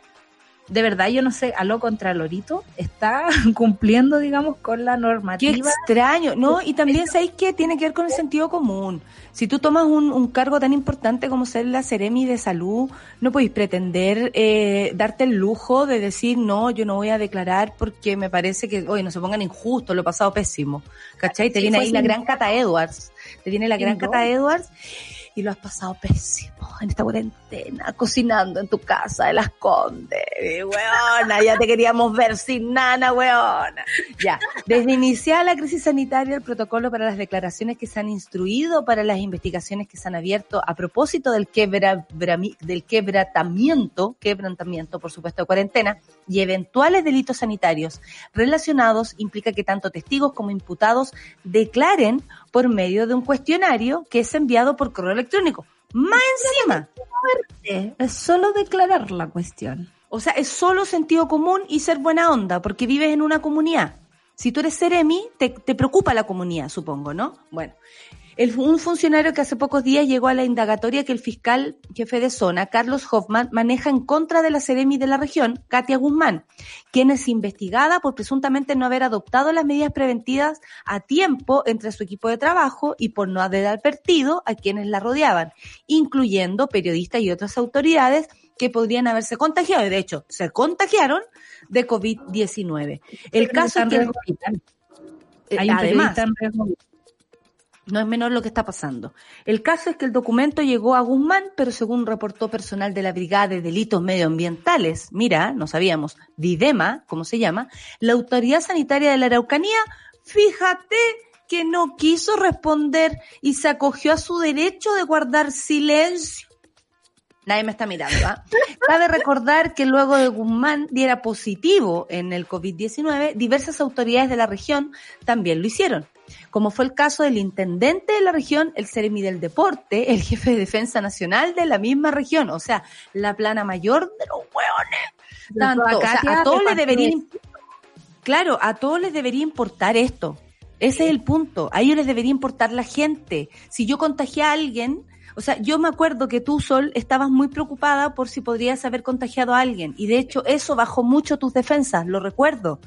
de verdad yo no sé, a lo contralorito, está [laughs] cumpliendo, digamos, con la normativa. Qué extraño, ¿no? Y también sabéis que tiene que ver con el sentido común. Si tú tomas un, cargo tan importante como ser la Ceremi de Salud, no podéis pretender eh, darte el lujo de decir, no, yo no voy a declarar porque me parece que, oye, no se pongan injustos, lo he pasado pésimo. ¿Cachai? Te viene ahí la gran Cata Edwards. Te viene la gran Cata Edwards y lo has pasado pésimo en esta cuarentena, cocinando en tu casa de las Condes. Weona, ya te queríamos ver sin nana, weona. Ya, desde iniciar la crisis sanitaria, el protocolo para las declaraciones que se han instruido, para las investigaciones que se han abierto a propósito del, quebra, del quebratamiento, quebrantamiento, por supuesto, de cuarentena, y eventuales delitos sanitarios relacionados, implica que tanto testigos como imputados declaren por medio de un cuestionario que es enviado por correo electrónico. Más encima. Es solo declarar la cuestión. O sea, es solo sentido común y ser buena onda, porque vives en una comunidad. Si tú eres Seremi, te, te preocupa la comunidad, supongo, ¿no? Bueno, el, un funcionario que hace pocos días llegó a la indagatoria que el fiscal jefe de zona, Carlos Hoffman, maneja en contra de la Seremi de la región, Katia Guzmán, quien es investigada por presuntamente no haber adoptado las medidas preventivas a tiempo entre su equipo de trabajo y por no haber advertido a quienes la rodeaban, incluyendo periodistas y otras autoridades que podrían haberse contagiado. Y de hecho, se contagiaron de COVID-19. El caso es que... Hay un además, no es menor lo que está pasando. El caso es que el documento llegó a Guzmán, pero según reportó personal de la Brigada de Delitos Medioambientales, mira, no sabíamos, Videma, como se llama, la Autoridad Sanitaria de la Araucanía, fíjate que no quiso responder y se acogió a su derecho de guardar silencio. Nadie me está mirando. ¿ah? Cabe recordar que luego de Guzmán diera positivo en el COVID-19, diversas autoridades de la región también lo hicieron como fue el caso del intendente de la región, el Ceremi del Deporte, el jefe de defensa nacional de la misma región, o sea, la plana mayor de los hueones. Tanto, o sea, a todos les debería, claro, a todos les debería importar esto. Ese es el punto. A ellos les debería importar la gente. Si yo contagié a alguien, o sea, yo me acuerdo que tú, Sol, estabas muy preocupada por si podrías haber contagiado a alguien. Y de hecho, eso bajó mucho tus defensas, lo recuerdo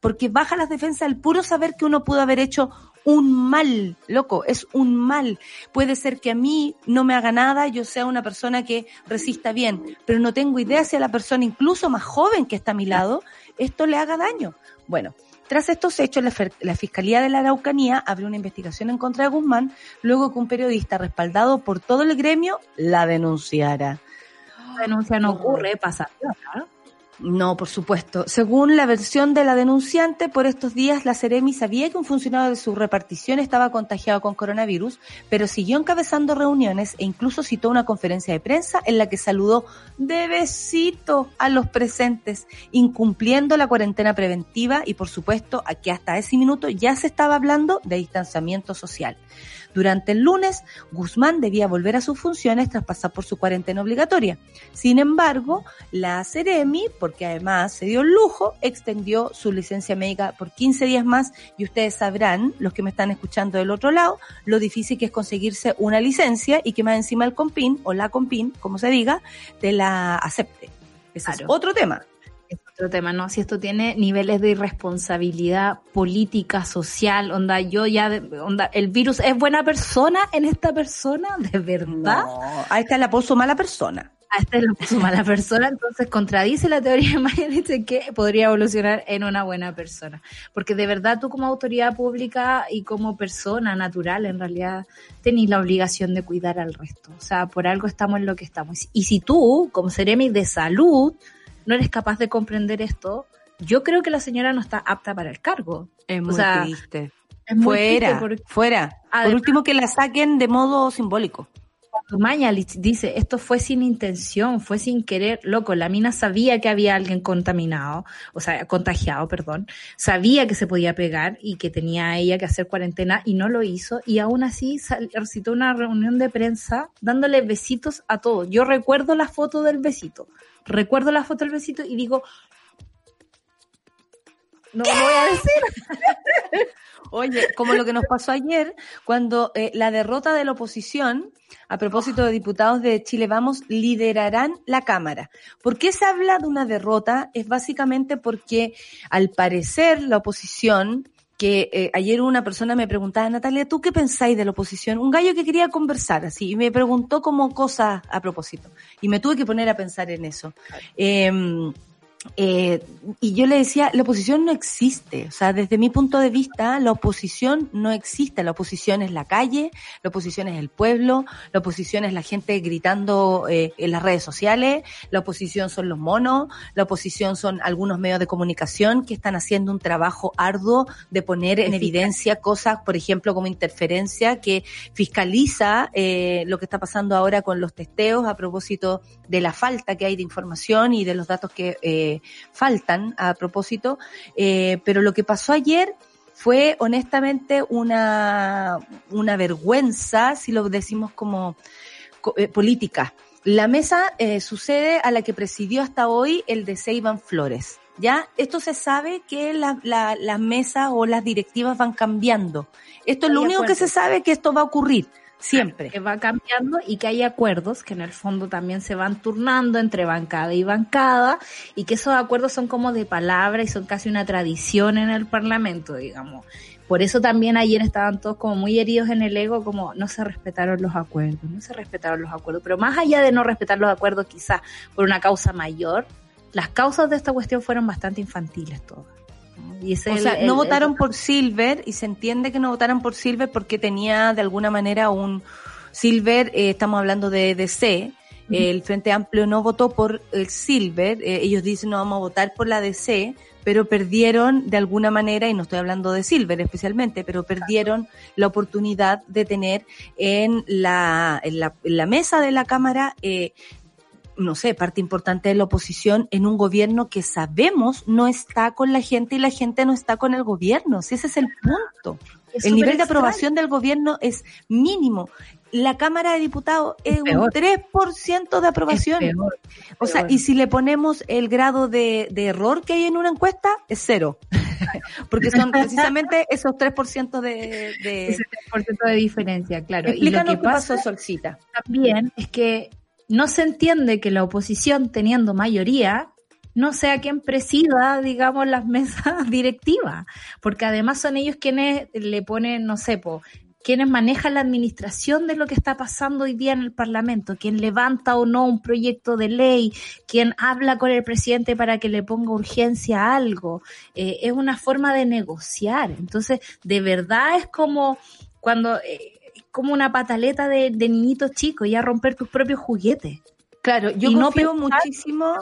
porque baja las defensas el puro saber que uno pudo haber hecho un mal, loco, es un mal. Puede ser que a mí no me haga nada, yo sea una persona que resista bien, pero no tengo idea si a la persona incluso más joven que está a mi lado, esto le haga daño. Bueno, tras estos hechos, la, Fiscalía de la Araucanía abrió una investigación en contra de Guzmán, luego que un periodista respaldado por todo el gremio la denunciara. La denuncia no ocurre, pasa. ¿no? No, por supuesto. Según la versión de la denunciante, por estos días la Ceremi sabía que un funcionario de su repartición estaba contagiado con coronavirus, pero siguió encabezando reuniones e incluso citó una conferencia de prensa en la que saludó de besito a los presentes, incumpliendo la cuarentena preventiva y por supuesto que hasta ese minuto ya se estaba hablando de distanciamiento social. Durante el lunes, Guzmán debía volver a sus funciones tras pasar por su cuarentena obligatoria. Sin embargo, la Ceremi, porque además se dio el lujo, extendió su licencia médica por 15 días más y ustedes sabrán, los que me están escuchando del otro lado, lo difícil que es conseguirse una licencia y que más encima el compin o la compin, como se diga, te la acepte. Ese es otro tema. Otro tema, ¿no? Si esto tiene niveles de irresponsabilidad política, social, onda, yo ya, onda, el virus es buena persona en esta persona, [laughs] de verdad. No, ahí está la puso mala persona. A este lo puso mala persona, entonces contradice la teoría de dice que podría evolucionar en una buena persona. Porque de verdad tú como autoridad pública y como persona natural, en realidad, tenés la obligación de cuidar al resto. O sea, por algo estamos en lo que estamos. Y si tú, como Seremi de salud, no eres capaz de comprender esto, yo creo que la señora no está apta para el cargo. Es muy O sea, triste. Es muy Fuera, triste fuera. Por Además- último, que la saquen de modo simbólico. cuando Mañalich dice esto fue sin intención, fue sin querer, loco, la mina sabía que había alguien contaminado, o sea, contagiado, perdón, sabía que se podía pegar y que tenía ella que hacer cuarentena y no lo hizo y aún así recitó una reunión de prensa dándole besitos a todos. Yo recuerdo la foto del besito, recuerdo la foto del besito y digo, no lo voy a decir. [laughs] Oye, como lo que nos pasó ayer, cuando eh, la derrota de la oposición, a propósito de diputados de Chile Vamos, liderarán la Cámara. ¿Por qué se habla de una derrota? Es básicamente porque, al parecer, la oposición, que eh, ayer una persona me preguntaba, Natalia, ¿tú qué pensáis de la oposición? Un gallo que quería conversar así, y me preguntó como cosas a propósito. Y me tuve que poner a pensar en eso. Em, eh, y yo le decía, la oposición no existe. O sea, desde mi punto de vista, la oposición no existe. La oposición es la calle, la oposición es el pueblo, la oposición es la gente gritando eh, en las redes sociales, la oposición son los monos, la oposición son algunos medios de comunicación que están haciendo un trabajo arduo de poner en evidencia cosas, por ejemplo, como interferencia, que fiscaliza eh, lo que está pasando ahora con los testeos a propósito de la falta que hay de información y de los datos que faltan a propósito. Eh, pero lo que pasó ayer fue honestamente una, una vergüenza, si lo decimos como co- eh, política. La mesa eh, sucede a la que presidió hasta hoy el de Iván Flores. Ya, esto se sabe que la- la- las mesas o las directivas van cambiando. Esto es lo único que se sabe que esto va a ocurrir siempre. que va cambiando y que hay acuerdos que en el fondo también se van turnando entre bancada y bancada y que esos acuerdos son como de palabra y son casi una tradición en el Parlamento, digamos. Por eso también ayer estaban todos como muy heridos en el ego, como no se respetaron los acuerdos, no se respetaron los acuerdos. Pero más allá de no respetar los acuerdos, quizás por una causa mayor, las causas de esta cuestión fueron bastante infantiles todas. Y O sea, no el- votaron por Silver y se entiende que no votaron por Silver porque tenía de alguna manera un Silver, eh, estamos hablando de DC, el Frente Amplio no votó por el Silver, eh, ellos dicen no vamos a votar por la DC, pero perdieron de alguna manera, y no estoy hablando de Silver especialmente, pero perdieron la oportunidad de tener en la, en la, en la mesa de la Cámara eh, no sé, parte importante de la oposición en un gobierno que sabemos no está con la gente y la gente no está con el gobierno. Si ese es el punto. es el nivel de aprobación del gobierno es mínimo. La Cámara de Diputados es, un peor. 3% de aprobación. Es peor, o sea, y si le ponemos el grado de, de error que hay en una encuesta, es cero. [laughs] Porque son precisamente esos 3% de... de... ese 3% de diferencia, claro. Y lo Explícanos que qué pasó, Solcita. también es que no se entiende que la oposición, teniendo mayoría, no sea quien presida, digamos, las [laughs] mesas directivas, porque además son ellos quienes le ponen, no sé, po, quienes manejan la administración de lo que está pasando hoy día en el Parlamento, quien levanta o no un proyecto de ley, quien habla con el presidente para que le ponga urgencia a algo. Eh, es una forma de negociar. Entonces, de verdad es como cuando... eh, como una pataleta de, de niñitos chicos y a romper tus propios juguetes. Claro, yo Y no confío pensar- muchísimo...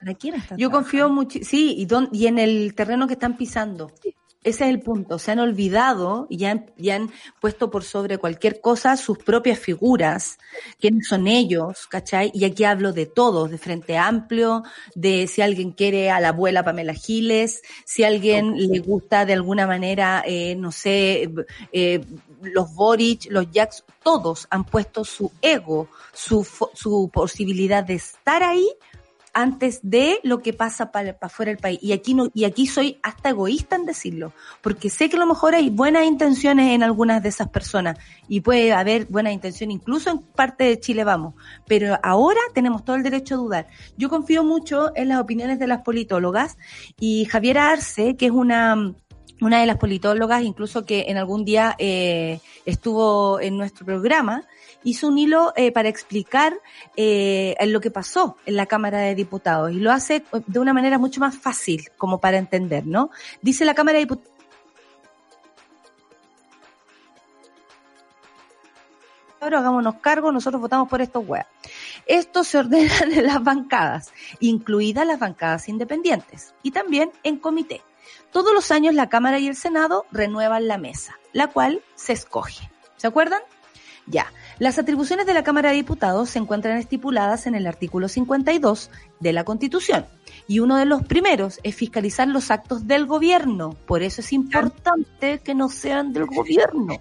¿Para quién están Yo confío mucho, sí, y, don- y en el terreno que están pisando. Ese es el punto. Se han olvidado y han, puesto por sobre cualquier cosa sus propias figuras, quiénes son ellos, ¿cachai? Y aquí hablo de todos, de Frente Amplio, de si alguien quiere a la abuela Pamela Giles, si alguien le gusta de alguna manera, eh, no sé, eh, los Boric, los Jacks, todos han puesto su ego, su, su posibilidad de estar ahí antes de lo que pasa para, para fuera del país. Y aquí no, y aquí soy hasta egoísta en decirlo, porque sé que a lo mejor hay buenas intenciones en algunas de esas personas y puede haber buenas intenciones incluso en parte de Chile Vamos, pero ahora tenemos todo el derecho a dudar. Yo confío mucho en las opiniones de las politólogas y Javiera Arce, que es una una de las politólogas, incluso que en algún día eh, estuvo en nuestro programa, hizo un hilo eh, para explicar eh, lo que pasó en la Cámara de Diputados y lo hace de una manera mucho más fácil como para entender, ¿no? Dice la Cámara de Diputados ahora hagámonos cargo, nosotros votamos por estos weas. Esto se ordena [laughs] en las bancadas, incluidas las bancadas independientes, y también en comité. Todos los años la Cámara y el Senado renuevan la mesa, la cual se escoge. ¿Se acuerdan? Ya. Las atribuciones de la Cámara de Diputados se encuentran estipuladas en el artículo 52 de la Constitución. Y uno de los primeros es fiscalizar los actos del gobierno. Por eso es importante que no sean del gobierno.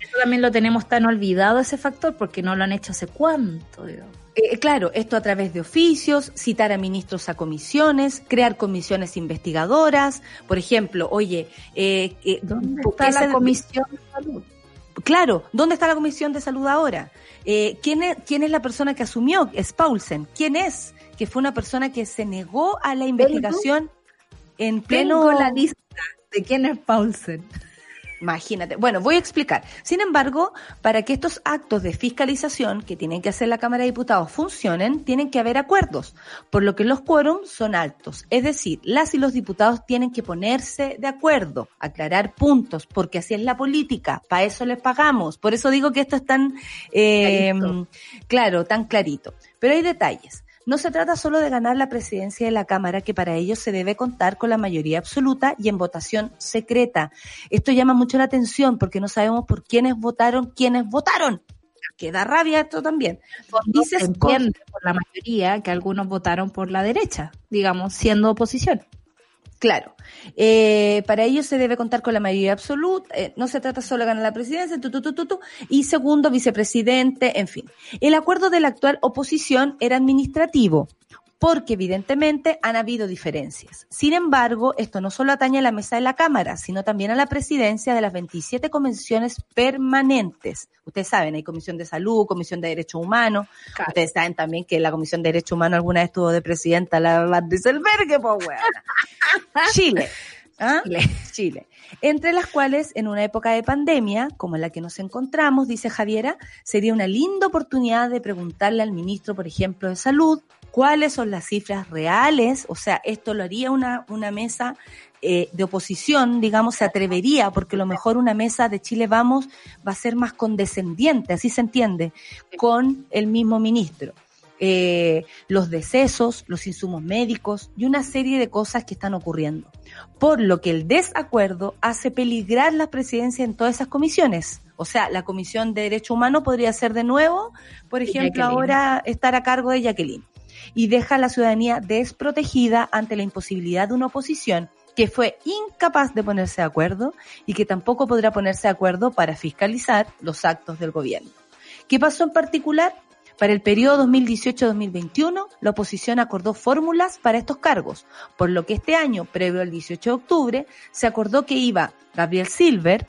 Eso también lo tenemos tan olvidado ese factor porque no lo han hecho hace cuánto. Eh, claro, esto a través de oficios, citar a ministros a comisiones, crear comisiones investigadoras. Por ejemplo, oye, eh, eh, ¿dónde está la comisión de salud? Claro, ¿dónde está la Comisión de Salud ahora? Eh, ¿quién, es, ¿Quién es la persona que asumió? Es Paulsen. ¿Quién es? Que fue una persona que se negó a la investigación en pleno... Tengo la lista de quién es Paulsen. Imagínate. Bueno, voy a explicar. Sin embargo, para que estos actos de fiscalización que tienen que hacer la Cámara de Diputados funcionen, tienen que haber acuerdos, por lo que los quórums son altos. Es decir, las y los diputados tienen que ponerse de acuerdo, aclarar puntos, porque así es la política, para eso les pagamos. Por eso digo que esto es tan, eh, claro, tan clarito. Pero hay detalles. No se trata solo de ganar la presidencia de la Cámara, que para ello se debe contar con la mayoría absoluta y en votación secreta. Esto llama mucho la atención porque no sabemos por quiénes votaron, quiénes votaron. Que da rabia esto también. Dices se entiende por la mayoría que algunos votaron por la derecha, digamos, siendo oposición. Claro. Eh, para ello se debe contar con la mayoría absoluta. Eh, no se trata solo de ganar la presidencia, tu, tu, tu, y segundo, vicepresidente, en fin. El acuerdo de la actual oposición era administrativo porque evidentemente han habido diferencias. Sin embargo, esto no solo atañe a la mesa de la Cámara, sino también a la presidencia de las 27 convenciones permanentes. Ustedes saben, hay Comisión de Salud, Comisión de Derechos Humanos. Claro. Ustedes saben también que la Comisión de Derechos Humanos alguna vez estuvo de presidenta la Van Dieselbergue, pues weón. [laughs] Chile. ¿Ah? Chile. Chile. Entre las cuales, en una época de pandemia, como en la que nos encontramos, dice Javiera, sería una linda oportunidad de preguntarle al ministro, por ejemplo, de Salud, cuáles son las cifras reales, o sea, esto lo haría una, una mesa eh, de oposición, digamos, se atrevería, porque a lo mejor una mesa de Chile Vamos va a ser más condescendiente, así se entiende, con el mismo ministro. Eh, los decesos, los insumos médicos y una serie de cosas que están ocurriendo. Por lo que el desacuerdo hace peligrar la presidencia en todas esas comisiones. O sea, la Comisión de Derecho Humano podría ser de nuevo, por ejemplo, ahora estar a cargo de Jacqueline y deja a la ciudadanía desprotegida ante la imposibilidad de una oposición que fue incapaz de ponerse de acuerdo y que tampoco podrá ponerse de acuerdo para fiscalizar los actos del gobierno. ¿Qué pasó en particular? Para el periodo 2018-2021, la oposición acordó fórmulas para estos cargos, por lo que este año, previo al 18 de octubre, se acordó que iba Gabriel Silver,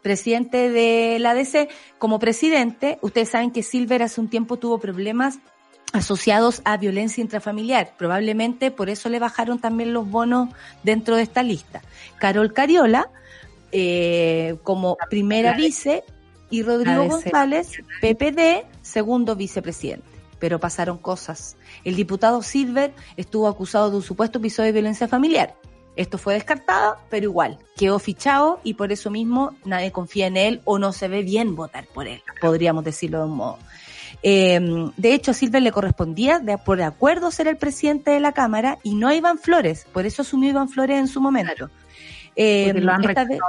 presidente de la DC, como presidente, ustedes saben que Silver hace un tiempo tuvo problemas asociados a violencia intrafamiliar. Probablemente por eso le bajaron también los bonos dentro de esta lista. Carol Cariola, eh, como primera vice, y Rodrigo González, PPD, segundo vicepresidente. Pero pasaron cosas. El diputado Silver estuvo acusado de un supuesto episodio de violencia familiar. Esto fue descartado, pero igual, quedó fichado y por eso mismo nadie confía en él o no se ve bien votar por él, podríamos decirlo de un modo. Eh, de hecho, a Silver le correspondía, de, por acuerdo, ser el presidente de la Cámara y no a Iván Flores. Por eso asumió Iván Flores en su momento. Eh, lo han esta vez,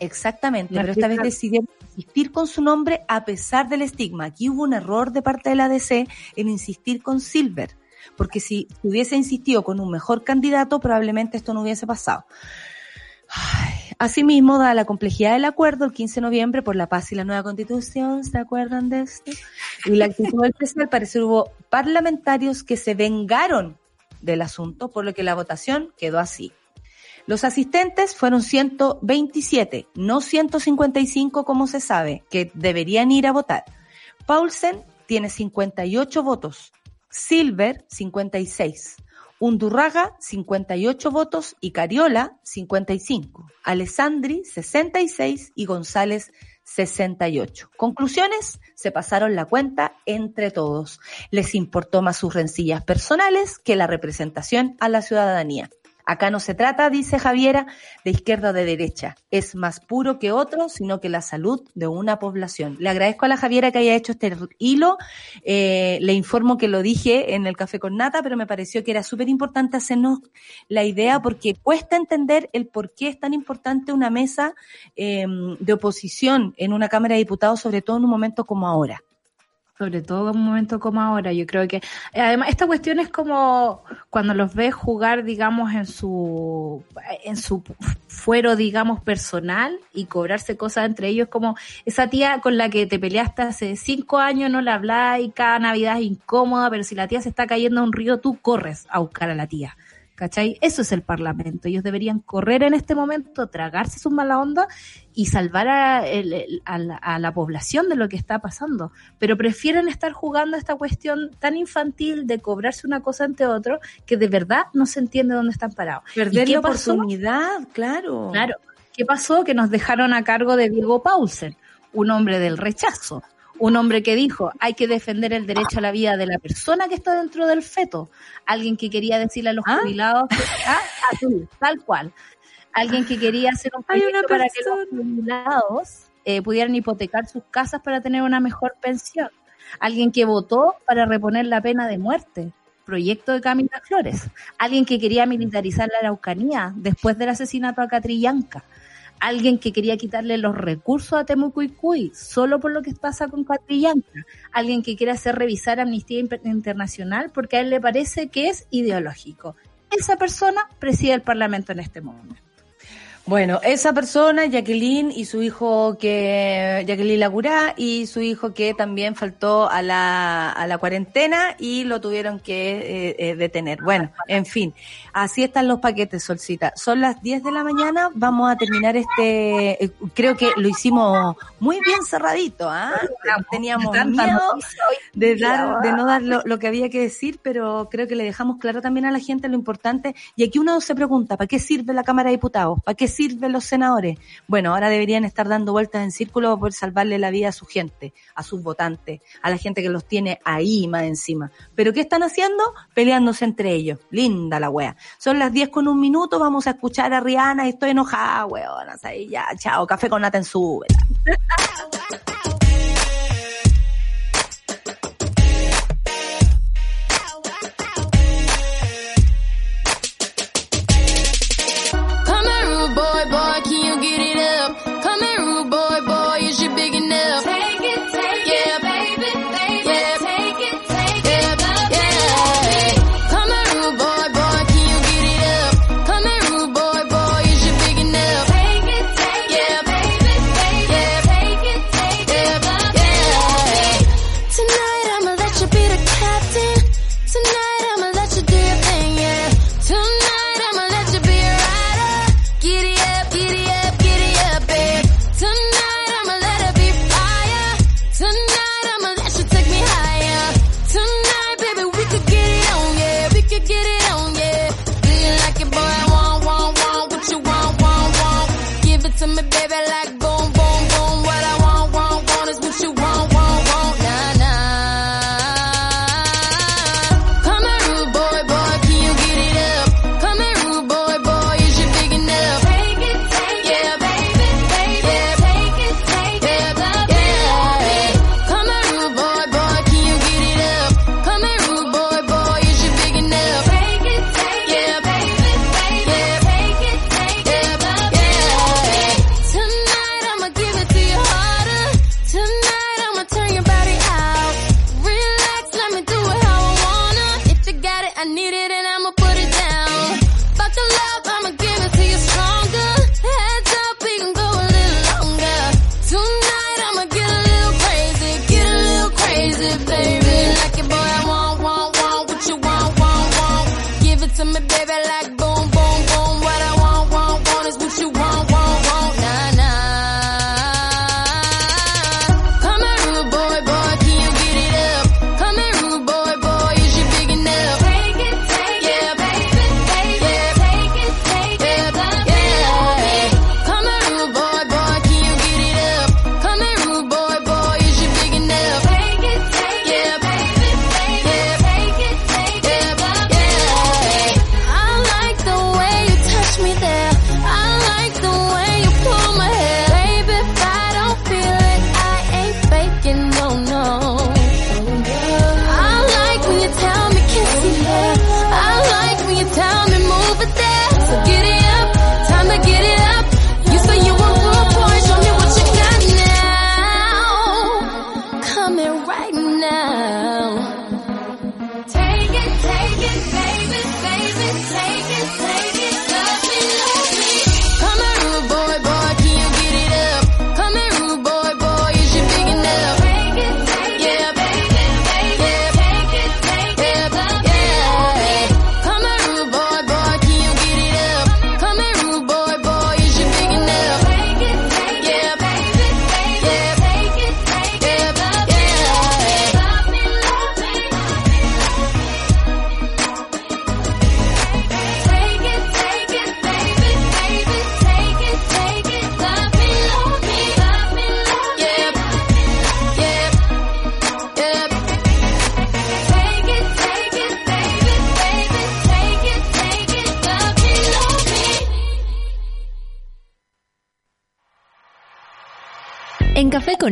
exactamente, pero esta vez decidió insistir con su nombre a pesar del estigma. Aquí hubo un error de parte de la DC en insistir con Silver, porque si hubiese insistido con un mejor candidato, probablemente esto no hubiese pasado. Ay, Asimismo, da la complejidad del acuerdo el 15 de noviembre por la paz y la nueva constitución, ¿se acuerdan de esto? Y la actitud del presidente, al parecer hubo parlamentarios que se vengaron del asunto, por lo que la votación quedó así. Los asistentes fueron 127, no 155 como se sabe, que deberían ir a votar. Paulsen tiene 58 votos, Silver 56, Undurraga 58 votos y Cariola 55, Alessandri 66 y González 68. Conclusiones, se pasaron la cuenta entre todos. Les importó más sus rencillas personales que la representación a la ciudadanía. Acá no se trata, dice Javiera, de izquierda o de derecha. Es más puro que otro, sino que la salud de una población. Le agradezco a la Javiera que haya hecho este hilo. Eh, le informo que lo dije en el café con nata, pero me pareció que era súper importante hacernos la idea porque cuesta entender el por qué es tan importante una mesa eh, de oposición en una Cámara de Diputados, sobre todo en un momento como ahora sobre todo en un momento como ahora. Yo creo que, además, esta cuestión es como cuando los ves jugar, digamos, en su, en su fuero, digamos, personal y cobrarse cosas entre ellos, como esa tía con la que te peleaste hace cinco años, no la hablas y cada Navidad es incómoda, pero si la tía se está cayendo a un río, tú corres a buscar a la tía. ¿Cachai? Eso es el Parlamento. Ellos deberían correr en este momento, tragarse su mala onda y salvar a, a, la, población de lo que está pasando. Pero prefieren estar jugando esta cuestión tan infantil de cobrarse una cosa ante otro que de verdad no se entiende dónde están parados. Perder la oportunidad, claro. Claro. ¿Qué pasó? Que nos dejaron a cargo de Diego Paulsen, un hombre del rechazo un hombre que dijo, hay que defender el derecho a la vida de la persona que está dentro del feto. Alguien que quería decirle a los ¿Ah? jubilados, ah, tal cual. Alguien que quería hacer un proyecto para que los jubilados eh, pudieran hipotecar sus casas para tener una mejor pensión. Alguien que votó para reponer la pena de muerte. Proyecto de Camila Flores. Alguien que quería militarizar la Araucanía después del asesinato a Catrillanca alguien que quería quitarle los recursos a Temucuicuy solo por lo que pasa con Catrillanca, alguien que quiere hacer revisar Amnistía Internacional porque a él le parece que es ideológico. Esa persona preside el Parlamento en este momento. Bueno, esa persona, Jacqueline y su hijo que, Jacqueline Lagurá y su hijo que también faltó a la, a la cuarentena y lo tuvieron que eh, eh, detener. Bueno, en fin, así están los paquetes, Solcita. Son las 10 de la mañana, vamos a terminar este, eh, creo que lo hicimos muy bien cerradito, ¿ah? Teníamos miedo de, dar, de no dar lo, lo, que había que decir, pero creo que le dejamos claro también a la gente lo importante. Y aquí uno se pregunta, ¿para qué sirve la Cámara de Diputados? ¿Para qué sirven los senadores? Bueno, ahora deberían estar dando vueltas en círculo para poder salvarle la vida a su gente, a sus votantes, a la gente que los tiene ahí más encima. ¿Pero qué están haciendo? Peleándose entre ellos. Linda la wea. Son las 10 con un minuto, vamos a escuchar a Rihanna y estoy enojada, weona. Ya, chao, café con nata en su... [laughs]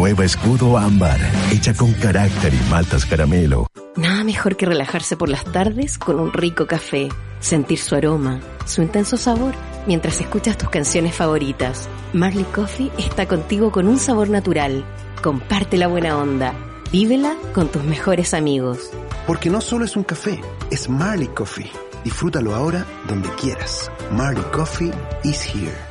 Nueva escudo ámbar, hecha con carácter y maltas caramelo. Nada mejor que relajarse por las tardes con un rico café, sentir su aroma, su intenso sabor mientras escuchas tus canciones favoritas. Marley Coffee está contigo con un sabor natural. Comparte la buena onda. Vívela con tus mejores amigos. Porque no solo es un café, es Marley Coffee. Disfrútalo ahora donde quieras. Marley Coffee is here.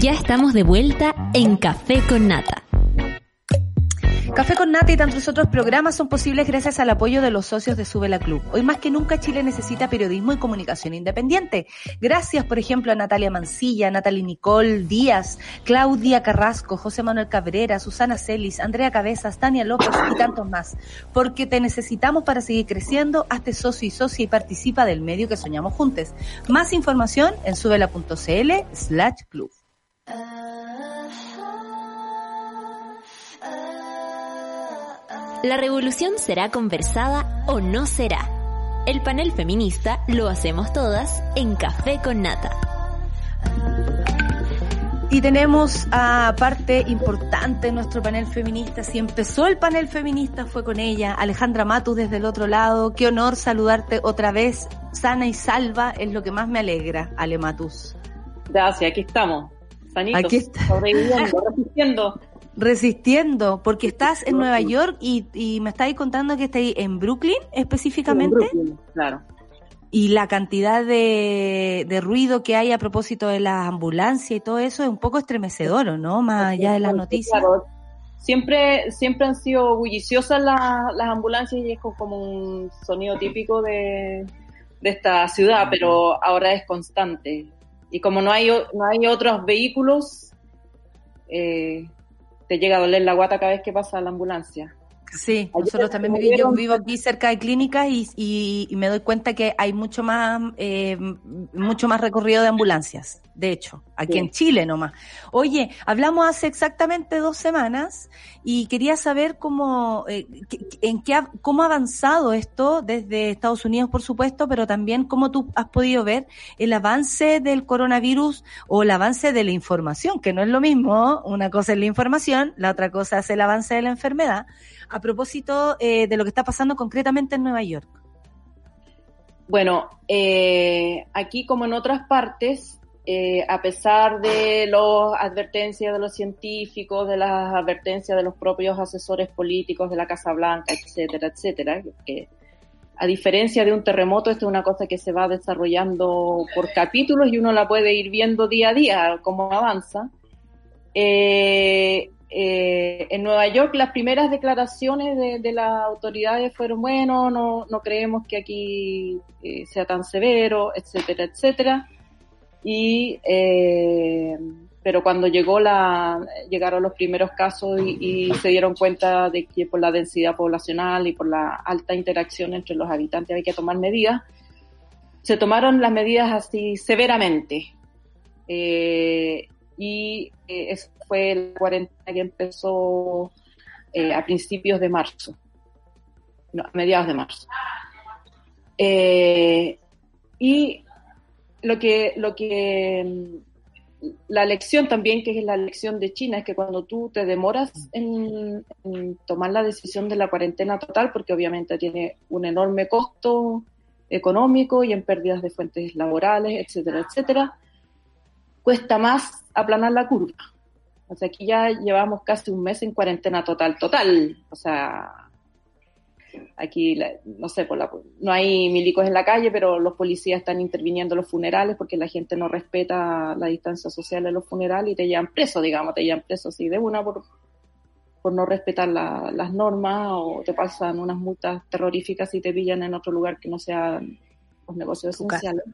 Ya estamos de vuelta en Café con Nata. Café con Nata y tantos otros programas son posibles gracias al apoyo de los socios de Sube la Club. Hoy más que nunca Chile necesita periodismo y comunicación independiente. Gracias, por ejemplo, a Natalia Mancilla, Natalie Nicole Díaz, Claudia Carrasco, José Manuel Cabrera, Susana Celis, Andrea Cabezas, Tania López y tantos más. Porque te necesitamos para seguir creciendo. Hazte socio y socia y participa del medio que soñamos juntos. Más información en subela.cl slash club. La revolución será conversada o no será. El panel feminista lo hacemos todas en Café con Nata. Y tenemos a parte importante en nuestro panel feminista. Si empezó el panel feminista fue con ella, Alejandra Matus desde el otro lado. Qué honor saludarte otra vez, sana y salva, es lo que más me alegra, Ale Matus. Gracias, aquí estamos, sanitos, Aquí está. sobreviviendo, resistiendo. Resistiendo, porque estás en Nueva York y, y me estáis contando que estáis en Brooklyn específicamente. En Brooklyn, claro. Y la cantidad de, de ruido que hay a propósito de las ambulancias y todo eso es un poco estremecedor, ¿o ¿no? Más allá de las noticias. Claro, siempre, siempre han sido bulliciosas las, las ambulancias y es como un sonido típico de, de esta ciudad, pero ahora es constante. Y como no hay, no hay otros vehículos, eh, te llega a doler la guata cada vez que pasa la ambulancia. Sí, Ayer nosotros también me vivi- yo vivo aquí cerca de clínicas y, y- y me doy cuenta que hay mucho más eh, mucho más recorrido de ambulancias. De hecho, aquí Sí. en Chile nomás. Oye, hablamos hace exactamente dos semanas y quería saber cómo eh, en qué cómo ha avanzado esto desde Estados Unidos, por supuesto, pero también cómo tú has podido ver el avance del coronavirus o el avance de la información, que no es lo mismo. Una cosa es la información, la otra cosa es el avance de la enfermedad a propósito eh, de lo que está pasando concretamente en Nueva York. Bueno, eh, aquí como en otras partes, eh, a pesar de las advertencias de los científicos, de las advertencias de los propios asesores políticos de la Casa Blanca, etcétera, etcétera, que a diferencia de un terremoto, esto es una cosa que se va desarrollando por capítulos y uno la puede ir viendo día a día cómo avanza. Eh, en Nueva York las primeras declaraciones de, de las autoridades fueron, bueno, no, no creemos que aquí eh, sea tan severo, etcétera, etcétera. Y eh, pero cuando llegó la, llegaron los primeros casos y, y, se dieron cuenta de que por la densidad poblacional y por la alta interacción entre los habitantes había que tomar medidas, se tomaron las medidas así severamente. Eh, y eh, fue la cuarentena que empezó eh, a principios de marzo, no, a mediados de marzo. Eh, y lo que, lo que la lección también, que es la lección de China, es que cuando tú te demoras en, tomar la decisión de la cuarentena total, porque obviamente tiene un enorme costo económico y en pérdidas de fuentes laborales, etcétera, etcétera, cuesta más aplanar la curva. O sea, aquí ya llevamos casi un mes en cuarentena total, total. O sea, aquí, no sé, por la, no hay milicos en la calle, pero los policías están interviniendo en los funerales porque la gente no respeta la distancia social en los funerales y te llevan preso, digamos, te llevan preso así de una por, por no respetar la, las normas o te pasan unas multas terroríficas si te pillan en otro lugar que no sean los negocios esenciales.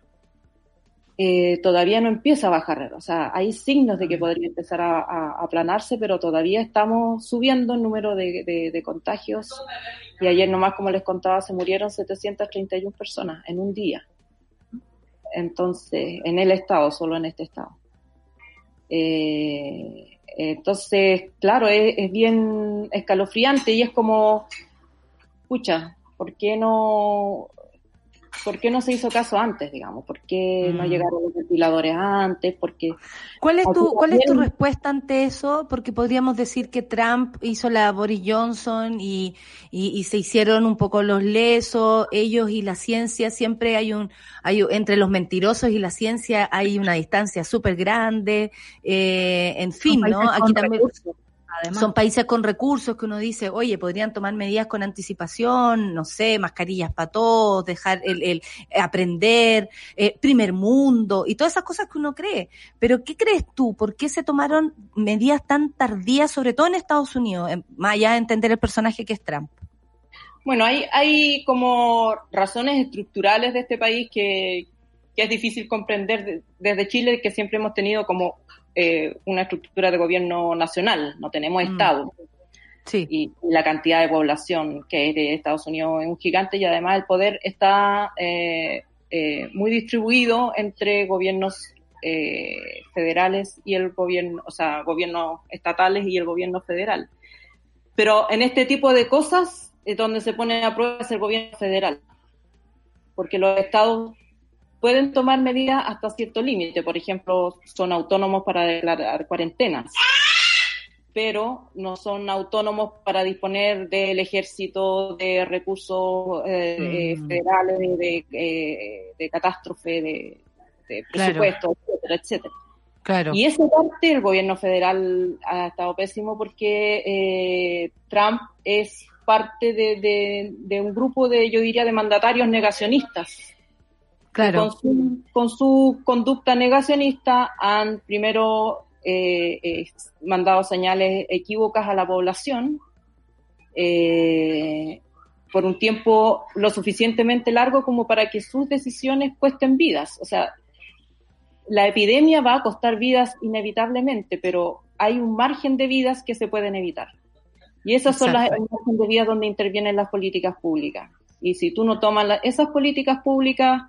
Eh, todavía no empieza a bajar. O sea, hay signos de que podría empezar a, a aplanarse, pero todavía estamos subiendo el número de, de, de, contagios. Y ayer nomás, como les contaba, se murieron 731 personas en un día. Entonces, en el estado, solo en este estado. Eh, entonces, claro, es, es bien escalofriante y es como, pucha, ¿por qué no ¿por qué no se hizo caso antes, digamos? ¿Por qué mm. no llegaron los ventiladores antes? Porque ¿Cuál es tu cuál es tu respuesta ante eso? Porque podríamos decir que Trump hizo la Boris Johnson y, y, y se hicieron un poco los lesos, ellos y la ciencia siempre hay un hay entre los mentirosos y la ciencia hay una distancia súper grande, eh, en fin, ¿no? Aquí también recursos. Además. Son países con recursos que uno dice, oye, podrían tomar medidas con anticipación, no sé, mascarillas para todos, dejar el, el aprender, eh, primer mundo y todas esas cosas que uno cree. Pero ¿qué crees tú? ¿Por qué se tomaron medidas tan tardías, sobre todo en Estados Unidos, más allá de entender el personaje que es Trump? Bueno, hay, hay como razones estructurales de este país que, que es difícil comprender desde Chile, que siempre hemos tenido como eh, una estructura de gobierno nacional, no tenemos mm. Estado. Sí. Y la cantidad de población que es de Estados Unidos es un gigante y además el poder está eh, eh, muy distribuido entre gobiernos eh, federales y el gobierno, o sea, gobiernos estatales y el gobierno federal. Pero en este tipo de cosas es donde se pone a prueba es el gobierno federal, porque los estados pueden tomar medidas hasta cierto límite. Por ejemplo, son autónomos para declarar cuarentenas, pero no son autónomos para disponer del ejército de recursos eh, mm. federales, de, de, de, catástrofe, de, de presupuesto, claro. etcétera, etcétera. Claro. Y esa parte el gobierno federal ha estado pésimo porque eh, Trump es parte de, de, de, un grupo de, yo diría, de mandatarios negacionistas Claro. Con su, con su, conducta negacionista han primero eh, eh, mandado señales equívocas a la población eh, por un tiempo lo suficientemente largo como para que sus decisiones cuesten vidas. O sea, la epidemia va a costar vidas inevitablemente, pero hay un margen de vidas que se pueden evitar. Y esas Exacto. son las margen de vidas donde intervienen las políticas públicas. Y si tú no tomas la, esas políticas públicas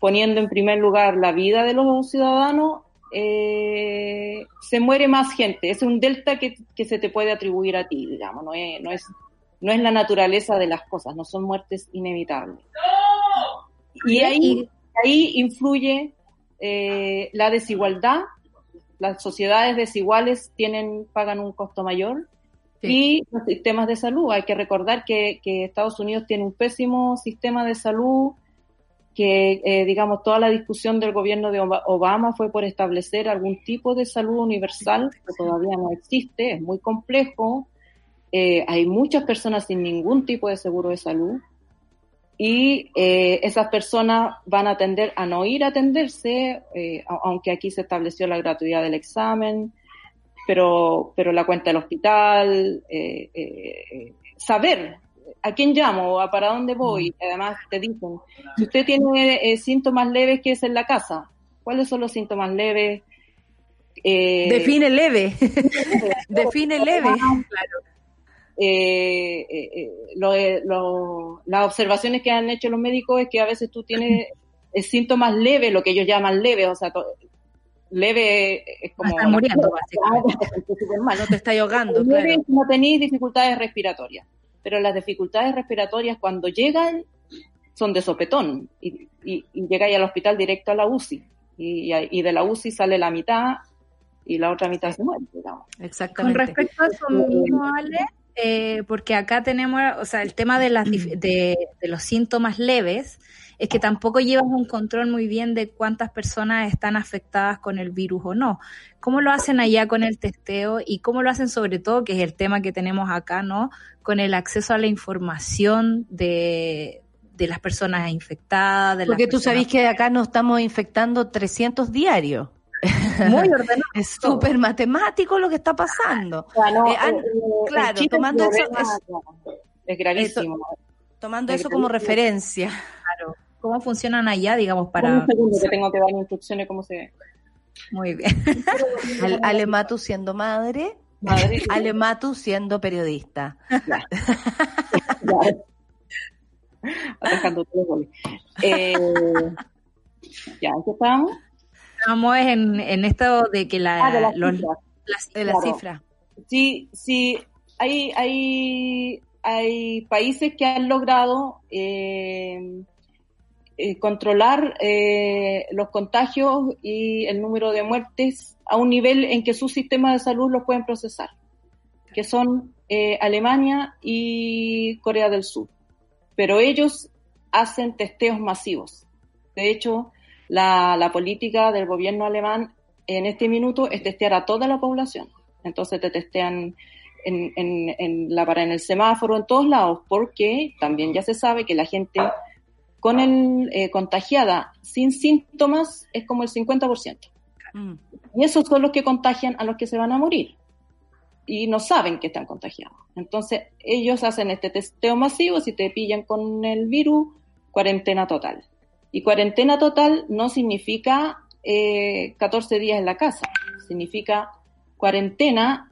poniendo en primer lugar la vida de los ciudadanos, eh, se muere más gente. Es un delta que, que, se te puede atribuir a ti, digamos, no es, no, es, no es la naturaleza de las cosas, no son muertes inevitables. Y ahí, ahí influye eh, la desigualdad, las sociedades desiguales tienen, pagan un costo mayor. Sí. Y los sistemas de salud. Hay que recordar que, que Estados Unidos tiene un pésimo sistema de salud, que, eh, digamos, toda la discusión del gobierno de Obama fue por establecer algún tipo de salud universal que todavía no existe, es muy complejo, eh, hay muchas personas sin ningún tipo de seguro de salud y eh, esas personas van a tender a no ir a atenderse, eh, aunque aquí se estableció la gratuidad del examen, pero, pero la cuenta del hospital, eh, saber ¿a quién llamo? ¿Para dónde voy? Mm. Además te dicen, si usted tiene eh, síntomas leves, ¿qué es en la casa? ¿Cuáles son los síntomas leves? Eh, Define leve. [laughs] Define leve. Eh, eh, las observaciones que han hecho los médicos es que a veces tú tienes [laughs] síntomas leves, lo que ellos llaman leve, o sea, leve es como... Estás muriendo, [laughs] No te está ahogando, leve no tenéis dificultades respiratorias, pero las dificultades respiratorias cuando llegan son de sopetón y, y, llegáis al hospital directo a la UCI y, y de la UCI sale la mitad y la otra mitad se muere, digamos. Exactamente. Con respecto a eso mismo, Ale, eh, porque acá tenemos, o sea, el tema de, las, de, los síntomas leves, es que tampoco llevas un control muy bien de cuántas personas están afectadas con el virus o no. ¿Cómo lo hacen allá con el testeo y cómo lo hacen sobre todo, que es el tema que tenemos acá, ¿no? Con el acceso a la información de, de las personas infectadas. De Porque tú sabes que acá nos estamos infectando 300 diarios. Muy ordenado. [laughs] es súper matemático lo que está pasando. Claro, eh, eh, claro tomando eso. Es, gravísimo. tomando eso como referencia. ¿Cómo funcionan allá, digamos, para. Un segundo que tengo que dar instrucciones cómo se. Muy bien. [laughs] Alematu siendo madre. madre. [laughs] Alematu siendo periodista. Claro. todo eh, ya, ¿en qué estamos? Estamos en, en esto de que la, ah, de la, cifra. Sí, sí, hay, hay, hay países que han logrado eh, eh, controlar eh, los contagios y el número de muertes a un nivel en que sus sistemas de salud los pueden procesar, que son Alemania y Corea del Sur. Pero ellos hacen testeos masivos. De hecho, la, política del gobierno alemán en este minuto es testear a toda la población. Entonces te testean en, en, la para en el semáforo, en todos lados, porque también ya se sabe que la gente con el eh, contagiada sin síntomas es como el 50%. Mm. Y esos son los que contagian a los que se van a morir. Y no saben que están contagiados. Entonces, ellos hacen este testeo masivo. Si te pillan con el virus, cuarentena total. Y cuarentena total no significa eh, 14 días en la casa, significa cuarentena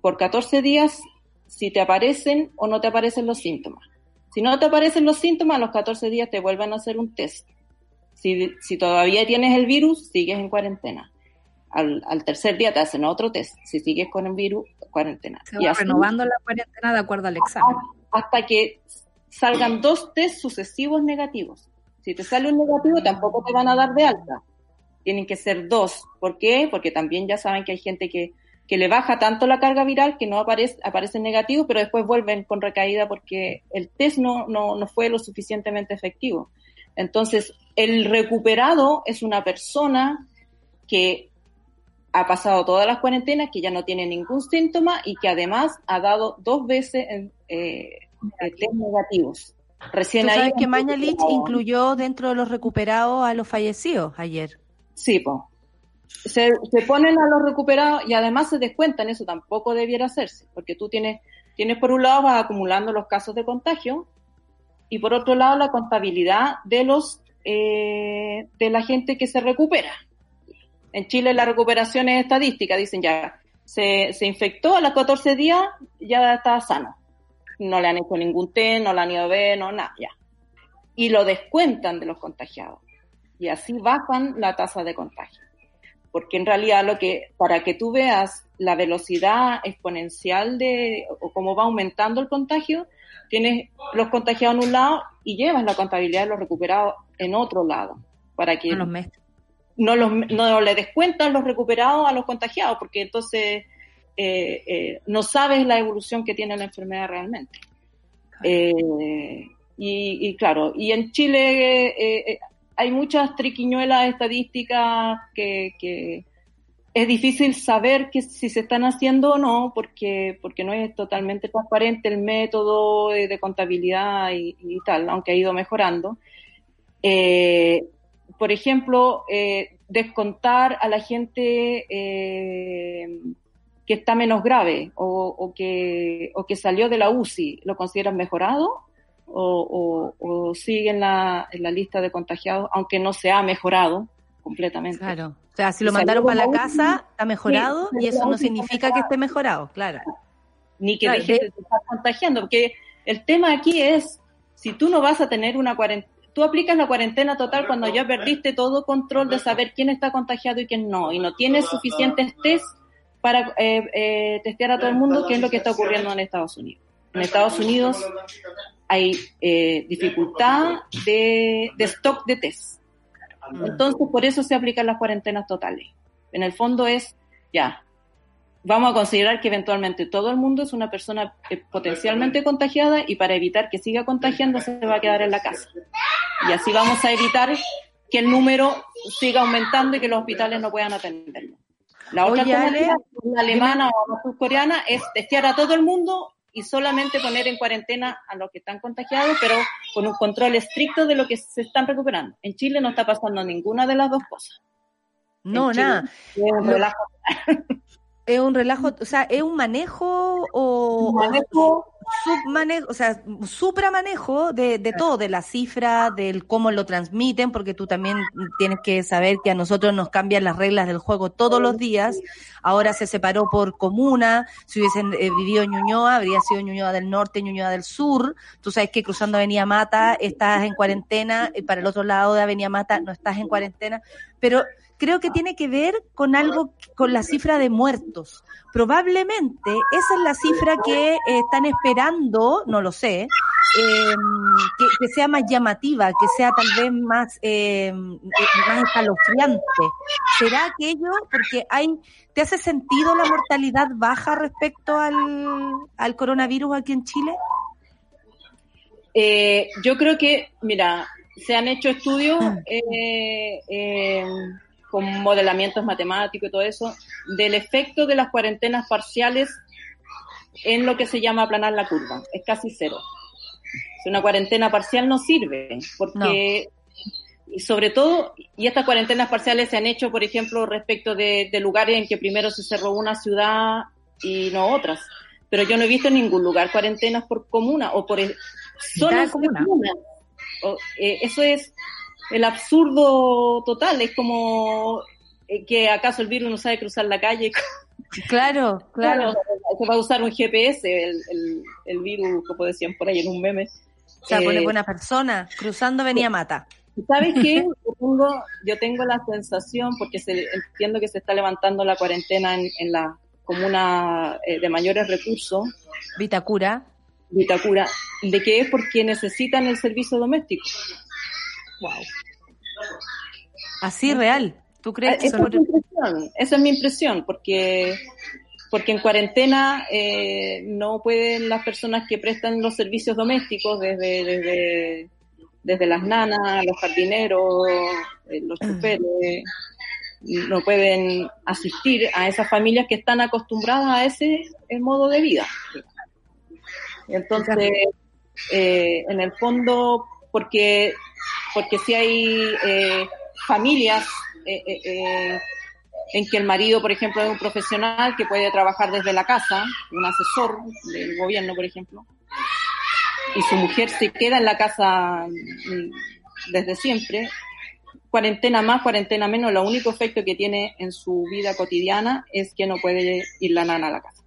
por 14 días si te aparecen o no te aparecen los síntomas. Si no te aparecen los síntomas, a los 14 días te vuelven a hacer un test. Si, si todavía tienes el virus, sigues en cuarentena. Al, al, tercer día te hacen otro test. Si sigues con el virus, cuarentena. Se va renovando la cuarentena de acuerdo al examen. Hasta que salgan dos test sucesivos negativos. Si te sale un negativo, tampoco te van a dar de alta. Tienen que ser dos. ¿Por qué? Porque también ya saben que hay gente que, que le baja tanto la carga viral que no aparece, aparece negativo, pero después vuelven con recaída porque el test no, no, no fue lo suficientemente efectivo. Entonces, el recuperado es una persona que ha pasado todas las cuarentenas, que ya no tiene ningún síntoma y que además ha dado dos veces eh, test negativos. Recién ¿Tú sabes que Mañalich incluyó dentro de los recuperados a los fallecidos ayer. Sí, pues. Se, ponen a los recuperados y además se descuentan, eso tampoco debiera hacerse, porque tú tienes, tienes por un lado vas acumulando los casos de contagio y por otro lado la contabilidad de los eh, de la gente que se recupera. En Chile la recuperación es estadística, dicen ya, se, se infectó a los 14 días, ya está sano no le han hecho ningún test, no la han ido a ver, no, nada, ya. Y lo descuentan de los contagiados. Y así bajan la tasa de contagio. Porque en realidad lo que, para que tú veas la velocidad exponencial de, o cómo va aumentando el contagio, tienes los contagiados en un lado y llevas la contabilidad de los recuperados en otro lado. Para que no, los, no, no le descuentan los recuperados a los contagiados, porque entonces eh, eh, no sabes la evolución que tiene la enfermedad realmente. Eh, y, claro, y en Chile hay muchas triquiñuelas estadísticas que, es difícil saber que si se están haciendo o no, porque, porque no es totalmente transparente el método de contabilidad y, tal, aunque ha ido mejorando. por ejemplo, descontar a la gente que está menos grave o, que, o que salió de la UCI, ¿lo consideran mejorado? O, sigue en la, en la lista de contagiados, aunque no se ha mejorado completamente. Claro. O sea, si lo mandaron para la casa, está mejorado y eso no significa que esté mejorado, claro. Ni que Claro, deje de- estar contagiando, porque el tema aquí es, si tú no vas a tener una cuarentena, tú aplicas la cuarentena total cuando ya perdiste todo control de saber quién está contagiado y quién no, y no tienes suficientes test para eh, eh, testear a todo el mundo, qué es lo que está ocurriendo en Estados Unidos. En Estados Unidos hay eh, dificultad de, de stock de test. Entonces, por eso se aplican las cuarentenas totales. En el fondo es, ya, vamos a considerar que eventualmente todo el mundo es una persona eh, potencialmente contagiada y para evitar que siga contagiando se va a quedar en la casa. Y así vamos a evitar que el número siga aumentando y que los hospitales no puedan atenderlo. La otra Oye, Ale, la alemana o la surcoreana, es testear a todo el mundo y solamente poner en cuarentena a los que están contagiados, pero con un control estricto de lo que se están recuperando. En Chile no está pasando ninguna de las dos cosas. No, nada. Lo-. Es un relajo, o sea, es un manejo o, Manejo. submanejo, o sea, supramanejo de, de todo, de la cifra, del cómo lo transmiten, porque tú también tienes que saber que a nosotros nos cambian las reglas del juego todos los días. Ahora se separó por comuna. Si hubiesen eh, vivido en Ñuñoa, habría sido Ñuñoa del Norte, Ñuñoa del Sur. Tú sabes que cruzando Avenida Mata estás en cuarentena, y para el otro lado de Avenida Mata no estás en cuarentena. Pero creo que tiene que ver con algo, con la cifra de muertos. Probablemente esa es la cifra que eh, están esperando, no lo sé, eh, que, que sea más llamativa, que sea tal vez más, eh, más escalofriante. ¿Será aquello? Porque hay, ¿te hace sentido la mortalidad baja respecto al, al coronavirus aquí en Chile? Eh, yo creo que, mira, se han hecho estudios eh, eh, con modelamientos matemáticos y todo eso del efecto de las cuarentenas parciales en lo que se llama aplanar la curva. Es casi cero. Una cuarentena parcial no sirve, porque y sobre todo, y estas cuarentenas parciales se han hecho, por ejemplo, respecto de, de lugares en que primero se cerró una ciudad y no otras. Pero yo no he visto en ningún lugar cuarentenas por comuna o por zonas de comuna. eh, eso es el absurdo total. Es como eh, que acaso el virus no sabe cruzar la calle. [laughs] Claro, claro. Se va a usar un GPS, el, el, el virus, como decían por ahí en un meme. O sea, pone Eh, buena persona, cruzando Avenida Mata. ¿Sabes qué? [laughs] Yo tengo, yo tengo la sensación, porque se, entiendo que se está levantando la cuarentena en, en la comuna eh, de mayores recursos, Vitacura. Vitacura, de que es porque necesitan el servicio doméstico. Wow. Así real. ¿Tú crees que Esa eso es mi impresión, esa es mi impresión, porque, porque en cuarentena eh, no pueden las personas que prestan los servicios domésticos, desde, desde, desde las nanas, los jardineros, eh, los choferes, no pueden asistir a esas familias que están acostumbradas a ese eh, modo de vida. Entonces, eh, en el fondo, porque, porque si hay eh, familias eh, eh, eh, en que el marido, por ejemplo, es un profesional que puede trabajar desde la casa, un asesor del gobierno, por ejemplo, y su mujer se queda en la casa mm, desde siempre, cuarentena más, cuarentena menos, lo único efecto que tiene en su vida cotidiana es que no puede ir la nana a la casa.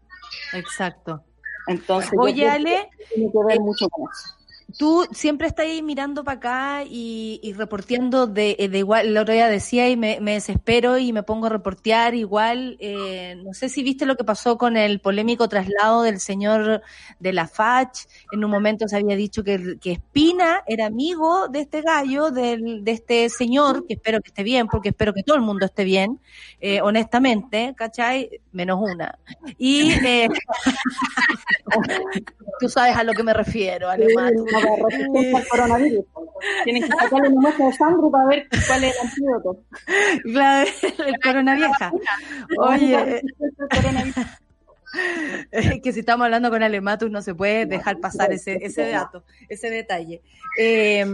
Exacto. Entonces, Oye, Ale, tiene que ver mucho con eso. Tú siempre estás ahí mirando para acá y, y reporteando de, de igual, el otro día decía y me, desespero y me pongo a reportear igual, eh, no sé si viste lo que pasó con el polémico traslado del señor de la FACH, en un momento se había dicho que, que Espina era amigo de este gallo, del, de este señor, que espero que esté bien, porque espero que todo el mundo esté bien, eh, honestamente, ¿cachai? Menos una. Y eh, [laughs] tú sabes a lo que me refiero, [laughs] Resistir al coronavirus. Tienen que [laughs] sacarle una muestra de sangre para ver cuál es el antídoto. Claro, [laughs] el corona vieja. Oye, que si estamos hablando con Alematus no se puede dejar pasar ese, ese dato, ese detalle. Eh,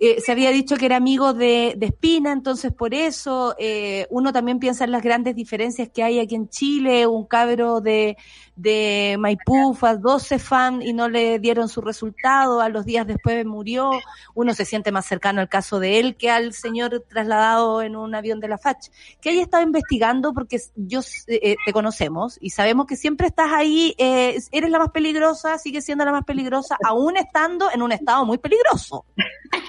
eh, se había dicho que era amigo de, de Espina, entonces por eso eh, uno también piensa en las grandes diferencias que hay aquí en Chile, un cabro de, de Maipú fue a 12 fan y no le dieron su resultado, a los días después murió, uno se siente más cercano al caso de él que al señor trasladado en un avión de la FACH. Que haya estado investigando porque yo eh, te conocemos y sabemos que siempre estás ahí, eh, eres la más peligrosa, sigues siendo la más peligrosa, aún estando en un estado muy peligroso.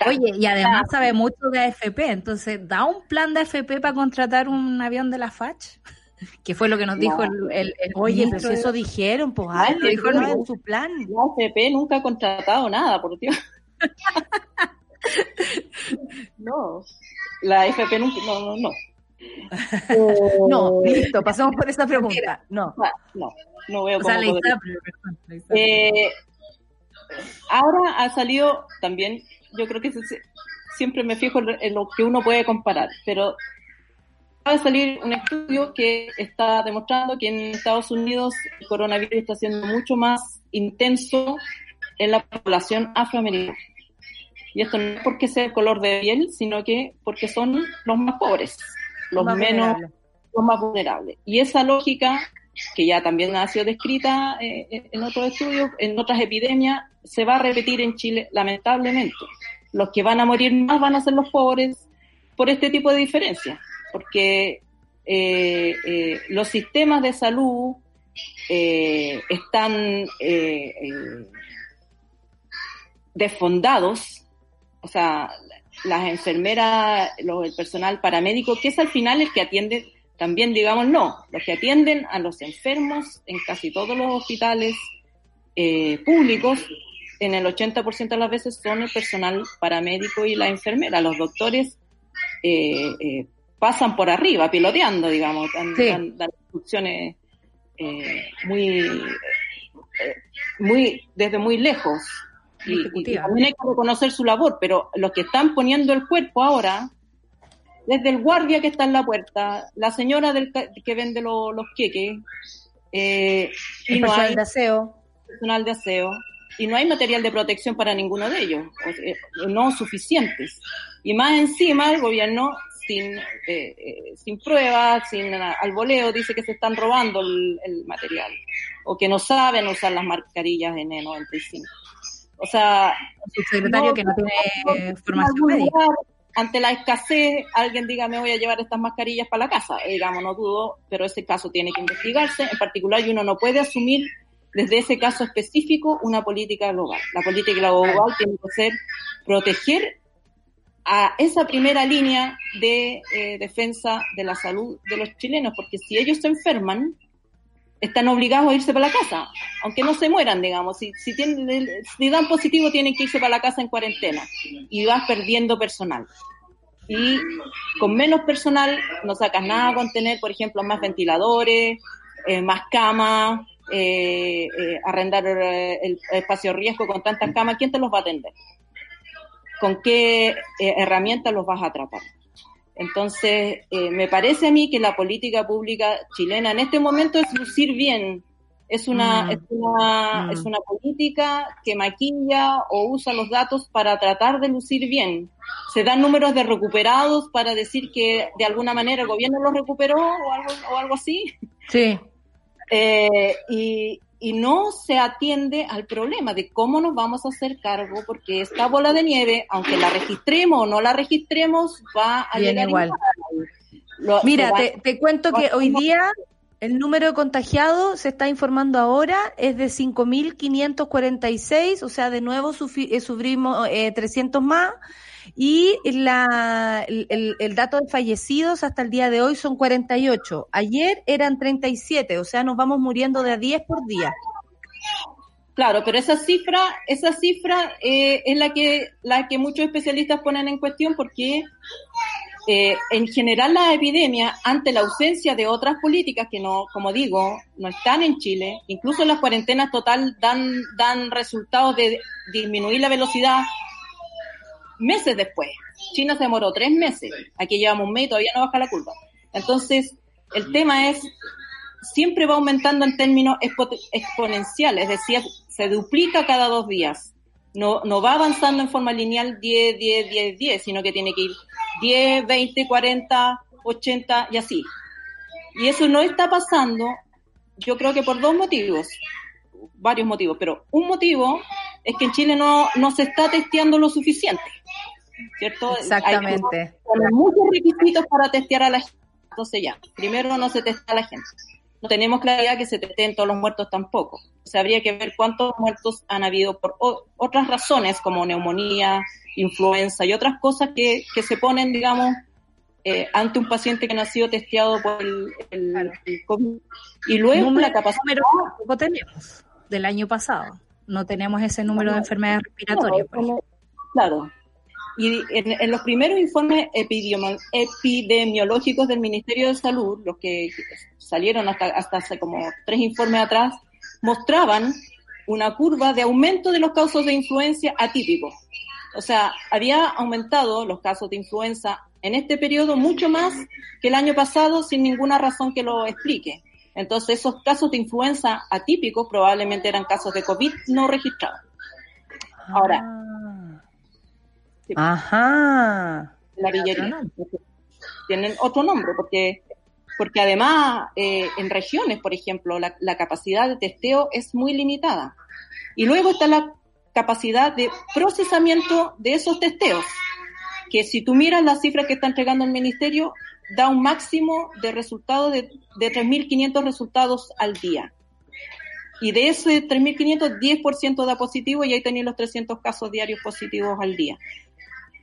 Oye, y además sabe mucho de AFP, entonces, ¿da un plan de AFP para contratar un avión de la FACH? Que fue lo que nos dijo el, el, Oye, pero si eso dijeron, pues algo, Ay, dijo no, en su plan. La AFP nunca ha contratado nada, por Dios. [laughs] no, la AFP nunca, no, no, no. [laughs] No, listo, pasamos por esa pregunta. No, no, no veo O sea, cómo la. Eh, ahora ha salido también, yo creo que se- siempre me fijo en en lo que uno puede comparar, pero acaba de salir un estudio que está demostrando que en Estados Unidos el coronavirus está siendo mucho más intenso en la población afroamericana. Y esto no es porque sea el color de piel, sino que porque son los más pobres, los Más menos, los más vulnerables. Y esa lógica, que ya también ha sido descrita eh, en otros estudios, en otras epidemias, se va a repetir en Chile, lamentablemente. Los que van a morir más van a ser los pobres por este tipo de diferencias, porque eh, eh, los sistemas de salud eh, están desfondados, o sea, las enfermeras, el personal paramédico, que es al final el que atiende, también digamos no, los que atienden a los enfermos en casi todos los hospitales públicos, en el 80% de las veces son el personal paramédico y la enfermera. Los doctores eh, pasan por arriba, piloteando, digamos, dan, Sí. dan- dan instrucciones eh, muy, eh, muy, desde muy lejos. Y, y también hay que reconocer su labor, pero los que están poniendo el cuerpo ahora, desde el guardia que está en la puerta, la señora del que vende lo- los queques, eh, y el no personal hay de aseo. personal de aseo y no hay material de protección para ninguno de ellos, sea, no suficientes. Y más encima el gobierno, sin, eh, eh, sin pruebas, sin al voleo, dice que se están robando el, el material o que no saben usar las mascarillas N95. O sea, subsecretario no- que no tiene en formación médica. ante la escasez, alguien diga, me voy a llevar estas mascarillas para la casa. Eh, digamos, no dudo, pero ese caso tiene que investigarse. En particular, y uno no puede asumir desde ese caso específico una política global. La política global tiene que ser proteger a esa primera línea de eh, defensa de la salud de los chilenos, porque si ellos se enferman, están obligados a irse para la casa, aunque no se mueran, digamos. Si, si, tienen, si dan positivo, tienen que irse para la casa en cuarentena y vas perdiendo personal. Y con menos personal no sacas nada con tener, por ejemplo, más ventiladores, eh, más camas, eh, arrendar eh, el espacio riesgo con tantas camas. ¿Quién te los va a atender? ¿Con qué eh, herramientas los vas a tratar? Entonces, eh, me parece a mí que la política pública chilena en este momento es lucir bien. Es una, Mm. es una, Mm. es una política que maquilla o usa los datos para tratar de lucir bien. Se dan números de recuperados para decir que de alguna manera el gobierno los recuperó o algo, o algo así. Sí. Eh, y, y no se atiende al problema de cómo nos vamos a hacer cargo, porque esta bola de nieve, aunque la registremos o no la registremos, va a llegar igual. Lo- Mira, va- te, te cuento que hoy día el número de contagiados se está informando ahora es de 5.546, o sea, de nuevo eh, sufrimos eh, 300 más. Y la, el, el- dato de fallecidos hasta el día de hoy son 48. Ayer eran 37, o sea, nos vamos muriendo de a 10 por día. Claro, pero esa cifra, esa cifra eh, es la que, la que muchos especialistas ponen en cuestión porque eh, en general la epidemia, ante la ausencia de otras políticas que no, como digo, no están en Chile, incluso las cuarentenas total dan, dan resultados de disminuir la velocidad meses después. China se demoró tres meses, aquí llevamos un mes y todavía no baja la curva. Entonces, el tema es siempre va aumentando en términos expo- exponenciales, es decir, se duplica cada dos días. No, no va avanzando en forma lineal 10, 10, 10, 10, sino que tiene que ir 10, 20, 40, 80 y así. Y eso no está pasando, yo creo que por dos motivos, varios motivos, pero un motivo es que en Chile no, no se está testeando lo suficiente, ¿cierto? Exactamente. Hay muchos requisitos para testear a la gente. Entonces ya, primero no se testa a la gente. No tenemos claridad que se testeen todos los muertos tampoco. O sea, habría que ver cuántos muertos han habido por o- otras razones como neumonía, influenza y otras cosas que, que se ponen, digamos, eh, ante un paciente que no ha sido testeado por el, el- el COVID. Y luego Número- la capacidad... número tenemos del año pasado. No tenemos ese número de enfermedades respiratorias. Claro. Y en, en los primeros informes epidemio- epidemiológicos del Ministerio de Salud, los que salieron hasta, hasta hace como tres informes atrás, mostraban una curva de aumento de los casos de influencia atípicos. O sea, había aumentado los casos de influenza en este periodo mucho más que el año pasado sin ninguna razón que lo explique. Entonces, esos casos de influenza atípicos probablemente eran casos de COVID no registrados. Ahora, sí, Ajá. la villería. Tienen otro nombre, porque, porque además eh, en regiones, por ejemplo, la, la capacidad de testeo es muy limitada. Y luego está la capacidad de procesamiento de esos testeos, que si tú miras las cifras que está entregando el ministerio, da un máximo de resultados de, de 3.500 resultados al día. Y de ese 3.500, 10% da positivo y ahí tenéis los 300 casos diarios positivos al día.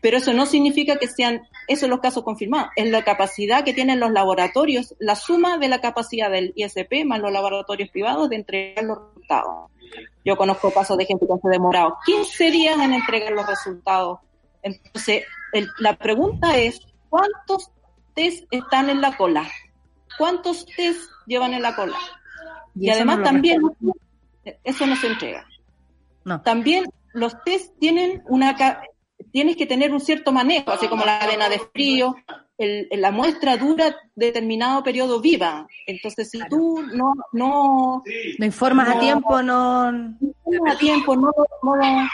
Pero eso no significa que sean esos los casos confirmados. Es la capacidad que tienen los laboratorios, la suma de la capacidad del ISP más los laboratorios privados de entregar los resultados. Yo conozco casos de gente que se ha demorado 15 días en entregar los resultados. Entonces, el- la pregunta es, ¿cuántos test están en la cola? ¿Cuántos test llevan en la cola? Y, además no también, eso no se entrega. No. También los test tienen una, tienes que tener un cierto manejo, así como la cadena de frío, el- la muestra dura determinado periodo viva. Entonces, si tú no, no, No informas a tiempo, no. no a tiempo, no, no-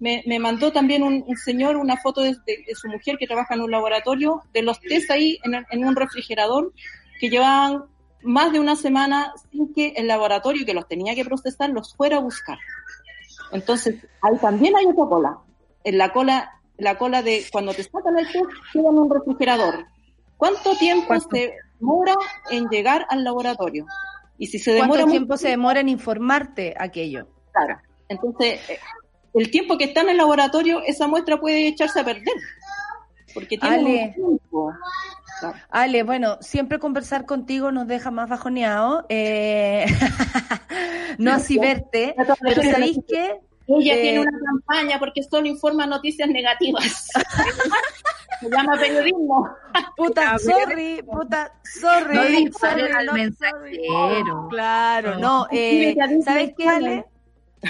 me, me mandó también un, un señor una foto de, de- de su mujer que trabaja en un laboratorio, de los test ahí en, un refrigerador, que llevaban más de una semana sin que el laboratorio que los tenía que procesar los fuera a buscar. Entonces, ahí también hay otra cola. En la cola, la cola de cuando te sacan el test, queda en un refrigerador. ¿Cuánto tiempo ¿Cuánto? se demora en llegar al laboratorio? Y si se demora ¿Cuánto mucho tiempo se demora en informarte aquello? Claro. Entonces, eh, el tiempo que está en el laboratorio, esa muestra puede echarse a perder. Porque tiene Ale. un tiempo. Claro. Ale, bueno, siempre conversar contigo nos deja más bajoneado. Eh, [laughs] no así verte, pero ¿sabéis qué? Ella Eh, tiene una campaña porque solo informa noticias negativas. [laughs] Se llama periodismo. Puta, [laughs] sorry, puta, sorry. No sorry, al no, mensajero. sorry. Claro, no. Eh, ¿Sabes qué, Ale?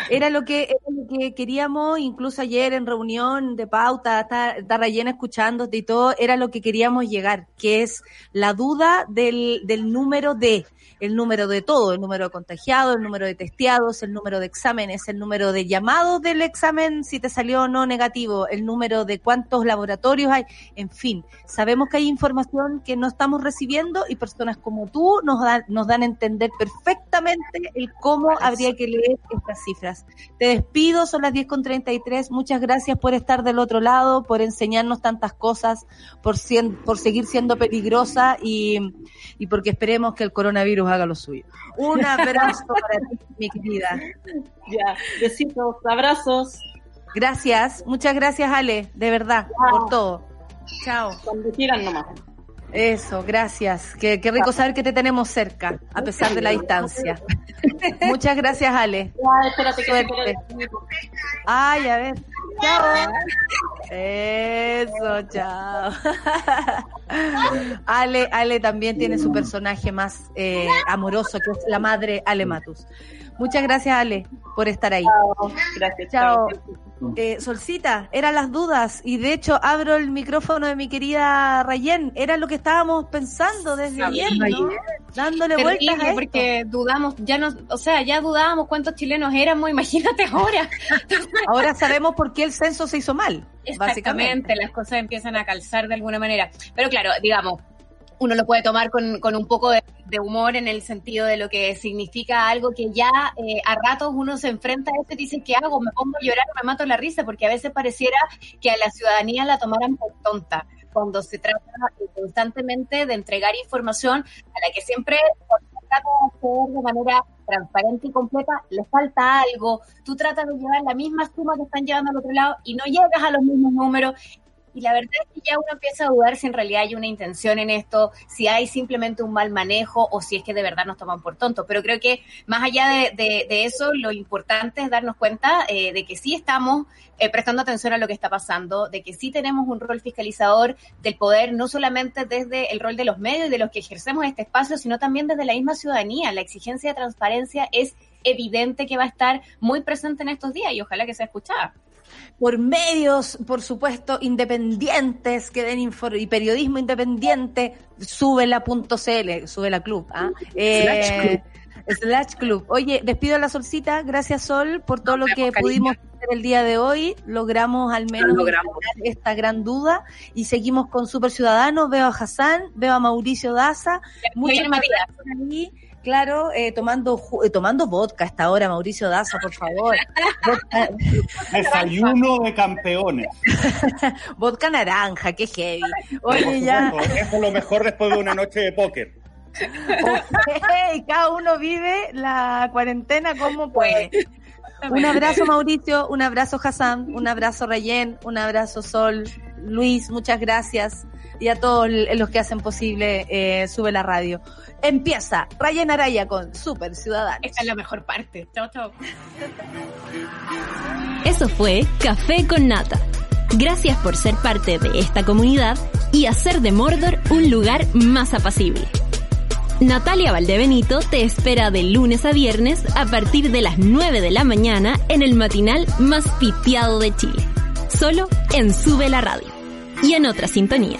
Era lo que era lo que queríamos, incluso ayer en reunión de pauta, está, está rellena escuchándote y todo, era lo que queríamos llegar, que es la duda del, del número de, el número de todo, el número de contagiados, el número de testeados, el número de exámenes, el número de llamados del examen, si te salió o no negativo, el número de cuántos laboratorios hay, en fin, sabemos que hay información que no estamos recibiendo y personas como tú nos dan, nos dan a entender perfectamente el cómo habría que leer estas cifras. Te despido, son las 10.33, muchas gracias por estar del otro lado, por enseñarnos tantas cosas, por, por seguir siendo peligrosa y, y porque esperemos que el coronavirus haga lo suyo. Un [laughs] abrazo para ti, mi querida. Ya, besitos, abrazos. Gracias, muchas gracias Ale, de verdad, por todo. Chao. Cuando quieran nomás. Eso, gracias. Qué, qué rico saber que te tenemos cerca, a pesar de la distancia. [laughs] Muchas gracias, Ale. Ya, espérate que Suerte. Ay, a ver. Chao. Eso, chao. [laughs] Ale, Ale también tiene su personaje más eh, amoroso, que es la madre Ale Matus. Muchas gracias, Ale, por estar ahí. Gracias. Chao. chao. Eh, Solcita, eran las dudas y de hecho abro el micrófono de mi querida Rayen. Era lo que estábamos pensando desde ayer, ¿no? Dándole Terrible, vueltas a esto. porque dudamos, ya no, o sea, ya dudábamos cuántos chilenos éramos, [laughs] imagínate ahora. Ahora sabemos por qué el censo se hizo mal, básicamente. Exactamente, las cosas empiezan a calzar de alguna manera. Pero claro, digamos, uno lo puede tomar con, con un poco de, de humor en el sentido de lo que significa algo que ya eh, a ratos uno se enfrenta a esto y dice, ¿qué hago? ¿Me pongo a llorar o me mato la risa? Porque a veces pareciera que a la ciudadanía la tomaran por tonta cuando se trata eh, constantemente de entregar información a la que siempre de manera transparente y completa, le falta algo, tú tratas de llevar la misma suma que están llevando al otro lado y no llegas a los mismos números y la verdad es que ya uno empieza a dudar si en realidad hay una intención en esto, si hay simplemente un mal manejo o si es que de verdad nos toman por tontos. Pero creo que más allá de, eso, lo importante es darnos cuenta eh, de que sí estamos eh, prestando atención a lo que está pasando, de que sí tenemos un rol fiscalizador del poder, no solamente desde el rol de los medios y de los que ejercemos este espacio, sino también desde la misma ciudadanía. La exigencia de transparencia es evidente que va a estar muy presente en estos días y ojalá que sea escuchada. Por medios, por supuesto, independientes que den y periodismo independiente, súbela.cl, súbela club, ¿ah? Slash club. Slash club. Oye, despido a la solcita, gracias Sol por todo lo que cariño. pudimos hacer el día de hoy, logramos al menos logramos. esta gran duda y seguimos con Super Ciudadanos, veo a Hassan, veo a Mauricio Daza, muchas gracias. Claro, eh, tomando ju- eh, tomando vodka a esta hora, Mauricio Daza, por favor. [laughs] Vodka, Desayuno de campeones. [laughs] vodka naranja, qué heavy. Oye, ya. Eso es lo mejor después de una noche de póker. Ok, [laughs] cada uno vive la cuarentena como puede. Un abrazo Mauricio, un abrazo Hassan, un abrazo Rayen, un abrazo Sol, Luis, muchas gracias y a todos los que hacen posible eh, Sube la Radio. Empieza Rayen Araya con Super Ciudadanos. Esta es la mejor parte. Chao, chao. Eso fue Café con Nata. Gracias por ser parte de esta comunidad y hacer de Mordor un lugar más apacible. Natalia Valdebenito te espera de lunes a viernes a partir de las 9 de la mañana en el matinal más pitiado de Chile. Solo en Sube la Radio. Y en otra sintonía.